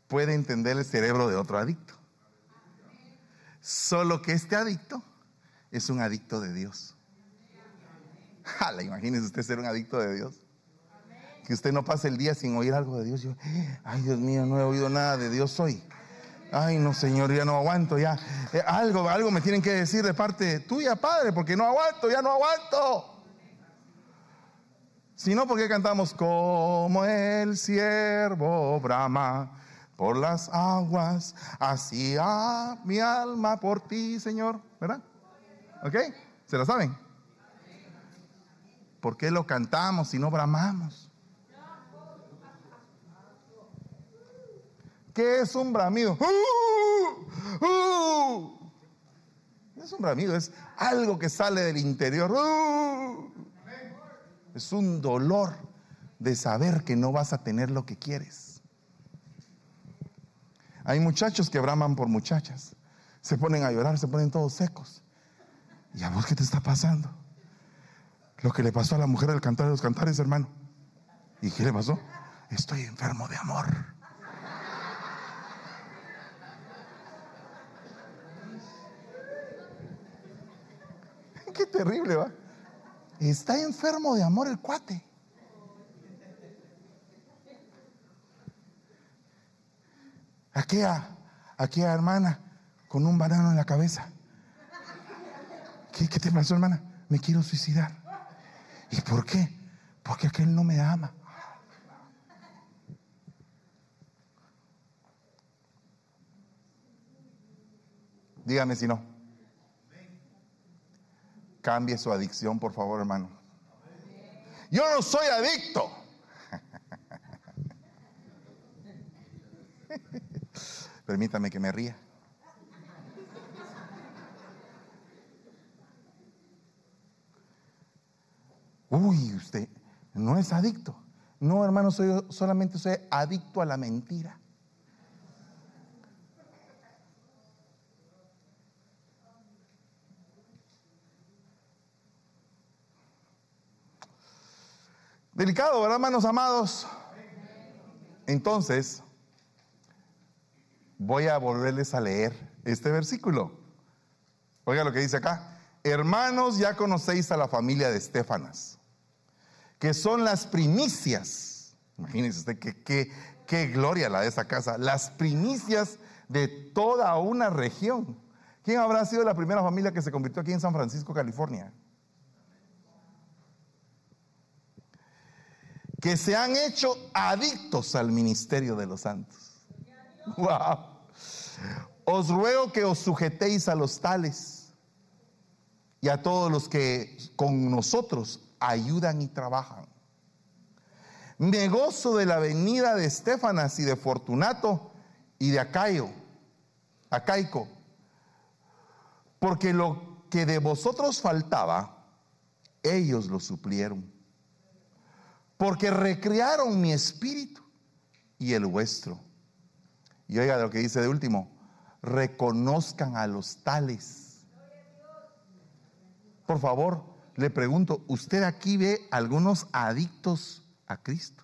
puede entender el cerebro de otro adicto. Solo que este adicto es un adicto de Dios. *laughs* Jala, imagínese usted ser un adicto de Dios. Que usted no pase el día sin oír algo de Dios. Yo, ay Dios mío, no he oído nada de Dios hoy. Ay, no, Señor, ya no aguanto, ya. Eh, algo, algo me tienen que decir de parte tuya, Padre, porque no aguanto, ya no aguanto. Si no, porque cantamos como el siervo brama por las aguas, hacia mi alma por ti, Señor, ¿verdad? ¿Ok? ¿Se la saben? ¿Por qué lo cantamos si no bramamos? ¿Qué es un bramido? ¡Uh! ¡Uh! Es un bramido, es algo que sale del interior. ¡Uh! Es un dolor de saber que no vas a tener lo que quieres. Hay muchachos que braman por muchachas. Se ponen a llorar, se ponen todos secos. ¿Y a vos qué te está pasando? Lo que le pasó a la mujer del cantar de los cantares, hermano. ¿Y qué le pasó? Estoy enfermo de amor. *laughs* qué terrible, ¿va? Está enfermo de amor el cuate. Aquella, aquella hermana con un banano en la cabeza. ¿Qué, ¿Qué te pasó, hermana? Me quiero suicidar. ¿Y por qué? Porque aquel no me ama. Dígame si no. Cambie su adicción, por favor, hermano. Yo no soy adicto. *laughs* Permítame que me ría. Uy, usted no es adicto. No, hermano, soy, solamente soy adicto a la mentira. Delicado, ¿verdad, hermanos amados? Entonces, voy a volverles a leer este versículo. Oiga lo que dice acá. Hermanos, ya conocéis a la familia de Estefanas, que son las primicias. Imagínense usted qué, qué gloria la de esa casa. Las primicias de toda una región. ¿Quién habrá sido la primera familia que se convirtió aquí en San Francisco, California? que se han hecho adictos al ministerio de los santos. *laughs* Os ruego que os sujetéis a los tales y a todos los que con nosotros ayudan y trabajan. Me gozo de la venida de Estefanas y de Fortunato y de Acayo, Acaico, porque lo que de vosotros faltaba, ellos lo suplieron porque recrearon mi espíritu y el vuestro. Y oiga lo que dice de último, reconozcan a los tales. Por favor, le pregunto, ¿usted aquí ve algunos adictos a Cristo?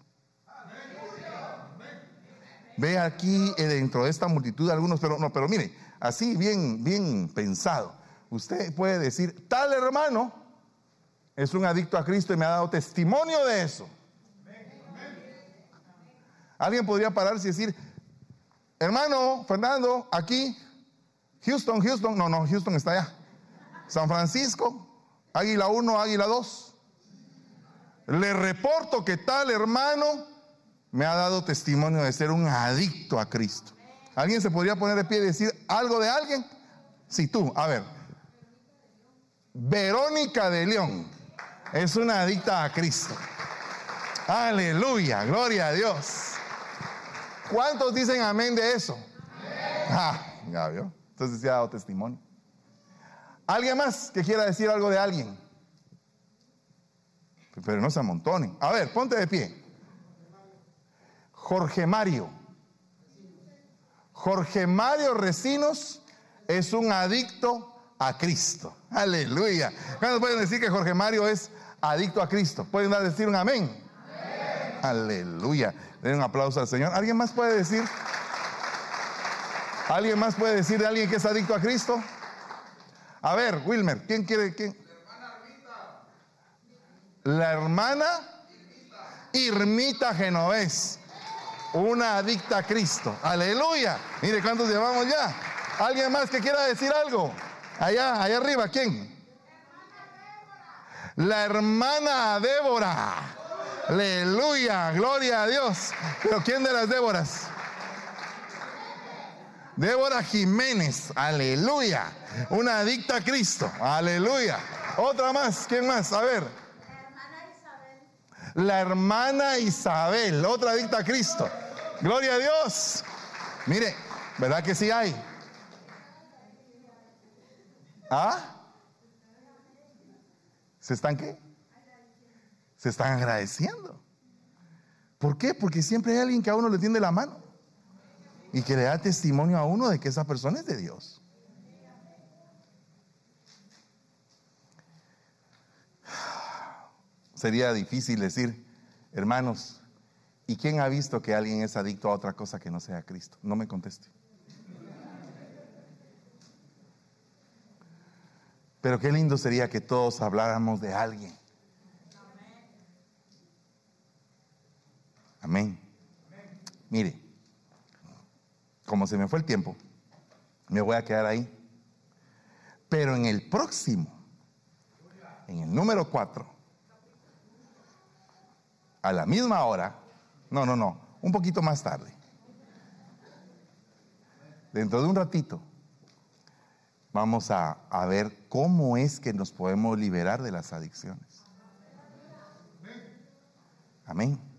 Ve aquí eh, dentro de esta multitud algunos, pero no, pero mire, así bien, bien pensado. Usted puede decir, tal hermano es un adicto a Cristo y me ha dado testimonio de eso. Alguien podría pararse y decir, hermano Fernando, aquí, Houston, Houston, no, no, Houston está allá. San Francisco, Águila 1, Águila 2. Le reporto que tal hermano me ha dado testimonio de ser un adicto a Cristo. ¿Alguien se podría poner de pie y decir algo de alguien? Sí, tú, a ver. Verónica de León es una adicta a Cristo. Aleluya, gloria a Dios. ¿Cuántos dicen amén de eso? Ah, ya vio. Entonces ha dado testimonio. ¿Alguien más que quiera decir algo de alguien? Pero no se amontonen. A ver, ponte de pie. Jorge Mario. Jorge Mario Recinos es un adicto a Cristo. Aleluya. ¿Cuántos pueden decir que Jorge Mario es adicto a Cristo? ¿Pueden decir un amén? Aleluya. Den un aplauso al Señor. ¿Alguien más puede decir? ¿Alguien más puede decir de alguien que es adicto a Cristo? A ver, Wilmer, ¿quién quiere? Quién? La hermana Irmita Genovés, una adicta a Cristo. Aleluya. Mire cuántos llevamos ya. ¿Alguien más que quiera decir algo? Allá, allá arriba, ¿quién? La hermana Débora. Aleluya, gloria a Dios. Pero ¿quién de las Déboras? Débora Jiménez, aleluya. Una adicta a Cristo, aleluya. Otra más, ¿quién más? A ver. La hermana Isabel, otra adicta a Cristo. Gloria a Dios. Mire, ¿verdad que sí hay? ¿Ah? ¿Se están qué? Se están agradeciendo. ¿Por qué? Porque siempre hay alguien que a uno le tiende la mano y que le da testimonio a uno de que esa persona es de Dios. Sería difícil decir, hermanos, ¿y quién ha visto que alguien es adicto a otra cosa que no sea Cristo? No me conteste. Pero qué lindo sería que todos habláramos de alguien Amén. Mire, como se me fue el tiempo, me voy a quedar ahí. Pero en el próximo, en el número 4, a la misma hora, no, no, no, un poquito más tarde, dentro de un ratito, vamos a, a ver cómo es que nos podemos liberar de las adicciones. Amén.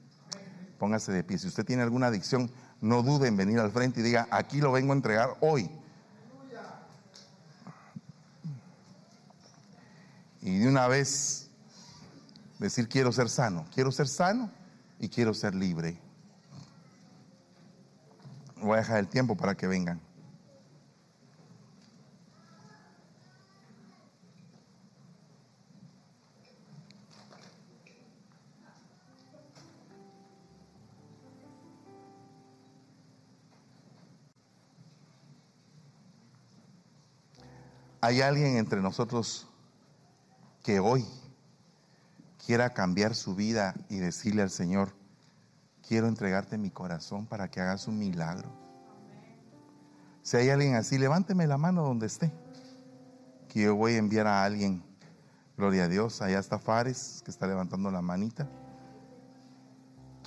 Póngase de pie. Si usted tiene alguna adicción, no dude en venir al frente y diga, aquí lo vengo a entregar hoy. Y de una vez decir, quiero ser sano, quiero ser sano y quiero ser libre. Voy a dejar el tiempo para que vengan. ¿Hay alguien entre nosotros que hoy quiera cambiar su vida y decirle al Señor, quiero entregarte mi corazón para que hagas un milagro? Si hay alguien así, levánteme la mano donde esté, que yo voy a enviar a alguien. Gloria a Dios, allá está Fares, que está levantando la manita.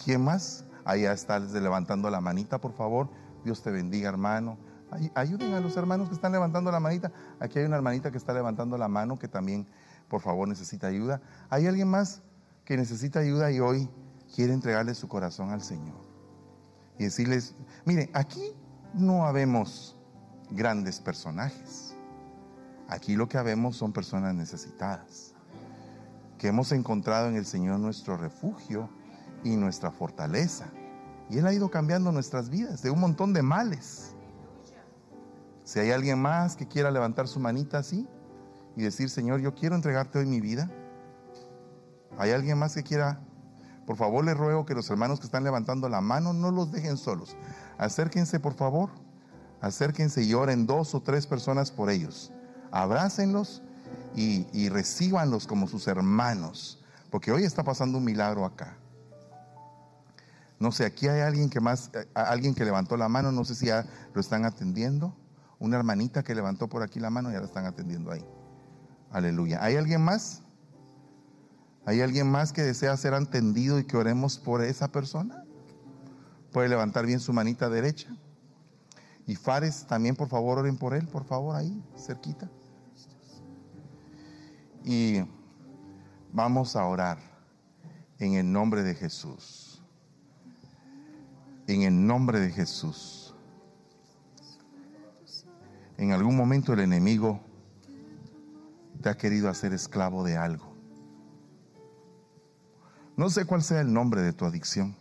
¿Quién más? Allá está levantando la manita, por favor. Dios te bendiga, hermano. Ayuden a los hermanos que están levantando la manita. Aquí hay una hermanita que está levantando la mano que también, por favor, necesita ayuda. ¿Hay alguien más que necesita ayuda y hoy quiere entregarle su corazón al Señor? Y decirles, mire, aquí no habemos grandes personajes. Aquí lo que habemos son personas necesitadas, que hemos encontrado en el Señor nuestro refugio y nuestra fortaleza. Y Él ha ido cambiando nuestras vidas de un montón de males. Si hay alguien más que quiera levantar su manita así y decir, Señor, yo quiero entregarte hoy mi vida. ¿Hay alguien más que quiera? Por favor, le ruego que los hermanos que están levantando la mano no los dejen solos. Acérquense, por favor. Acérquense y oren dos o tres personas por ellos. Abrácenlos y, recíbanlos como sus hermanos. Porque hoy está pasando un milagro acá. No sé, aquí hay alguien que más, eh, alguien que levantó la mano, no sé si ya lo están atendiendo. Una hermanita que levantó por aquí la mano, ya la están atendiendo ahí. Aleluya. ¿Hay alguien más? ¿Hay alguien más que desea ser atendido y que oremos por esa persona? Puede levantar bien su manita derecha. Y Fares, también por favor oren por él, por favor, ahí, cerquita. Y vamos a orar en el nombre de Jesús en el nombre de Jesús. En algún momento el enemigo te ha querido hacer esclavo de algo. No sé cuál sea el nombre de tu adicción.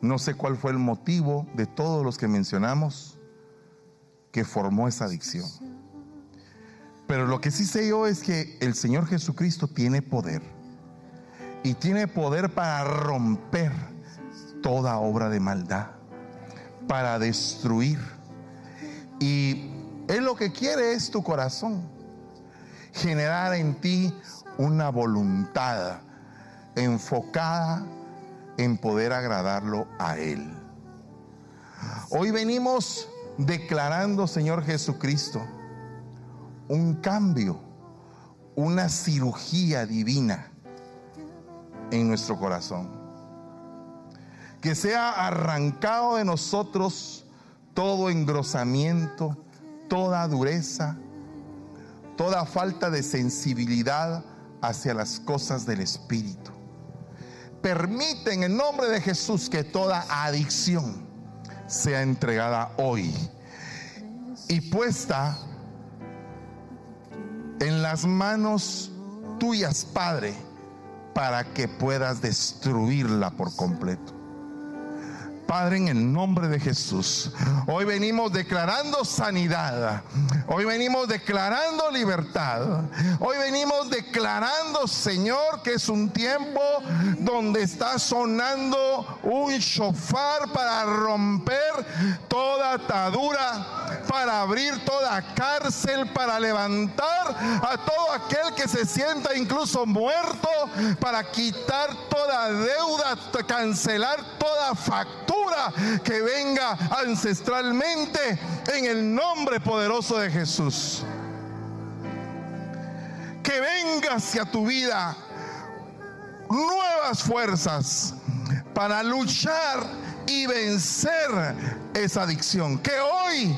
No sé cuál fue el motivo de todos los que mencionamos que formó esa adicción. Pero lo que sí sé yo es que el Señor Jesucristo tiene poder y tiene poder para romper toda obra de maldad, para destruir. Y Él lo que quiere es tu corazón, generar en ti una voluntad enfocada en poder agradarlo a Él. Hoy venimos declarando, Señor Jesucristo, un cambio, una cirugía divina en nuestro corazón. Que sea arrancado de nosotros todo engrosamiento, toda dureza, toda falta de sensibilidad hacia las cosas del Espíritu. Permite en el nombre de Jesús que toda adicción sea entregada hoy y puesta en las manos tuyas, Padre para que puedas destruirla por completo. Padre, en el nombre de Jesús, hoy venimos declarando sanidad, hoy venimos declarando libertad, hoy venimos declarando, Señor, que es un tiempo donde está sonando un shofar para romper toda atadura, para abrir toda cárcel, para levantar a todo aquel que se sienta incluso muerto, para quitar toda deuda, cancelar toda factura que venga ancestralmente en el nombre poderoso de Jesús. Que venga hacia tu vida nuevas fuerzas para luchar y vencer esa adicción. Que hoy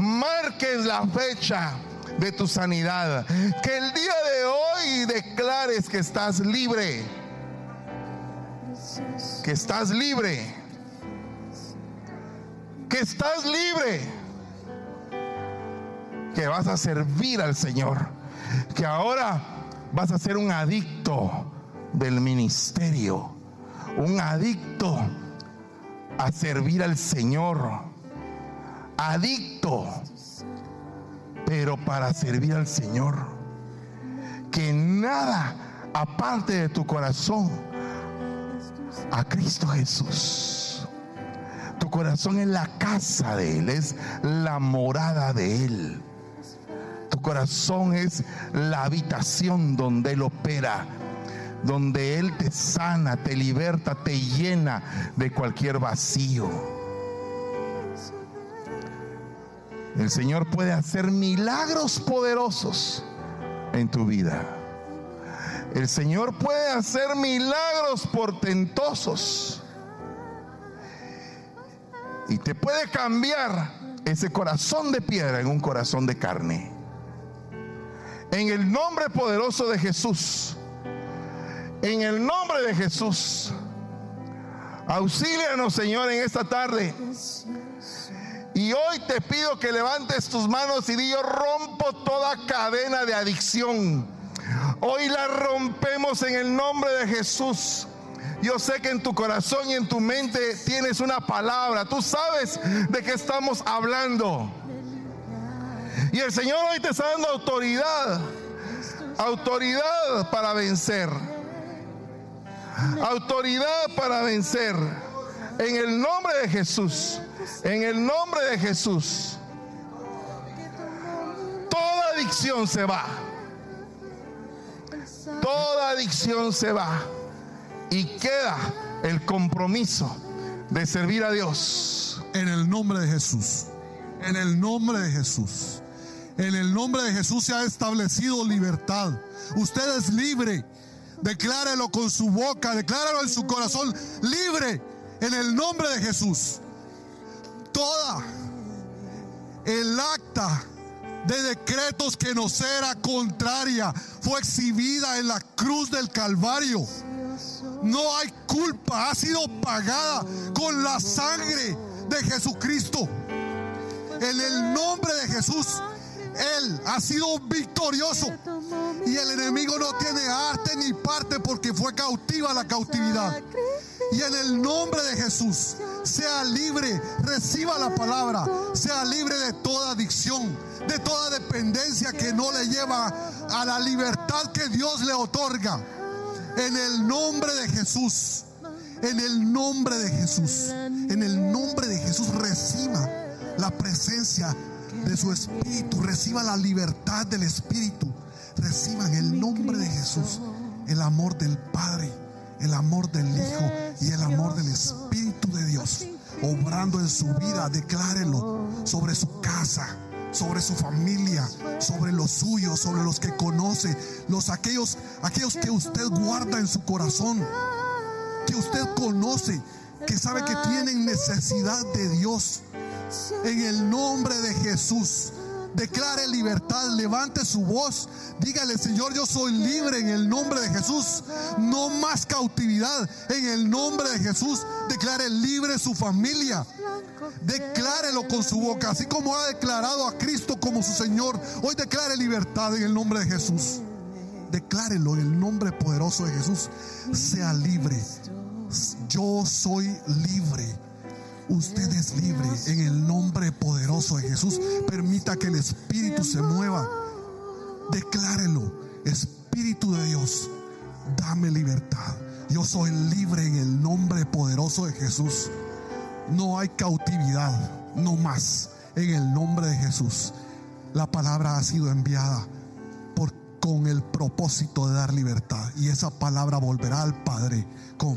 marques la fecha de tu sanidad. Que el día de hoy declares que estás libre. Que estás libre. Que estás libre, que vas a servir al Señor, que ahora vas a ser un adicto del ministerio, un adicto a servir al Señor, adicto, pero para servir al Señor, que nada aparte de tu corazón a Cristo Jesús tu corazón es la casa de Él, es la morada de Él. Tu corazón es la habitación donde Él opera, donde Él te sana, te liberta, te llena de cualquier vacío. El Señor puede hacer milagros poderosos en tu vida. El Señor puede hacer milagros portentosos y te puede cambiar ese corazón de piedra en un corazón de carne. En el nombre poderoso de Jesús. En el nombre de Jesús. Auxílianos, Señor, en esta tarde. Y hoy te pido que levantes tus manos y di, yo rompo toda cadena de adicción Hoy la rompemos en el nombre de Jesús. Yo sé que en tu corazón y en tu mente tienes una palabra. Tú sabes de qué estamos hablando. Y el Señor hoy te está dando autoridad. Autoridad para vencer. Autoridad para vencer. En el nombre de Jesús. En el nombre de Jesús. Toda adicción se va. Toda adicción se va. Y queda el compromiso de servir a Dios. En el nombre de Jesús. En el nombre de Jesús. En el nombre de Jesús se ha establecido libertad. Usted es libre. Declárelo con su boca, decláralo en su corazón. Libre en el nombre de Jesús. Toda el acta de decretos que nos era contraria fue exhibida en la cruz del Calvario. No hay culpa, ha sido pagada con la sangre de Jesucristo. En el nombre de Jesús, Él ha sido victorioso. Y el enemigo no tiene arte ni parte porque fue cautiva la cautividad. Y en el nombre de Jesús, sea libre, reciba la palabra, sea libre de toda adicción, de toda dependencia que no le lleva a la libertad que Dios le otorga. En el nombre de Jesús, en el nombre de Jesús, en el nombre de Jesús reciba la presencia de su Espíritu, reciba la libertad del Espíritu, reciba en el nombre de Jesús el amor del Padre, el amor del Hijo y el amor del Espíritu de Dios, obrando en su vida, declárelo sobre su casa sobre su familia, sobre los suyos, sobre los que conoce, los aquellos, aquellos que usted guarda en su corazón, que usted conoce, que sabe que tienen necesidad de Dios. En el nombre de Jesús, declare libertad, levante su voz, dígale, Señor, yo soy libre en el nombre de Jesús. No más cautividad en el nombre de Jesús. Declare libre su familia. Declárelo con su boca, así como ha declarado a Cristo como su Señor. Hoy declare libertad en el nombre de Jesús. Declárelo en el nombre poderoso de Jesús. Sea libre. Yo soy libre. Usted es libre en el nombre poderoso de Jesús. Permita que el Espíritu se mueva. Declárelo. Espíritu de Dios, dame libertad. Yo soy libre en el nombre poderoso de Jesús. No hay cautividad, no más. En el nombre de Jesús. La palabra ha sido enviada con el propósito de dar libertad. Y esa palabra volverá al Padre con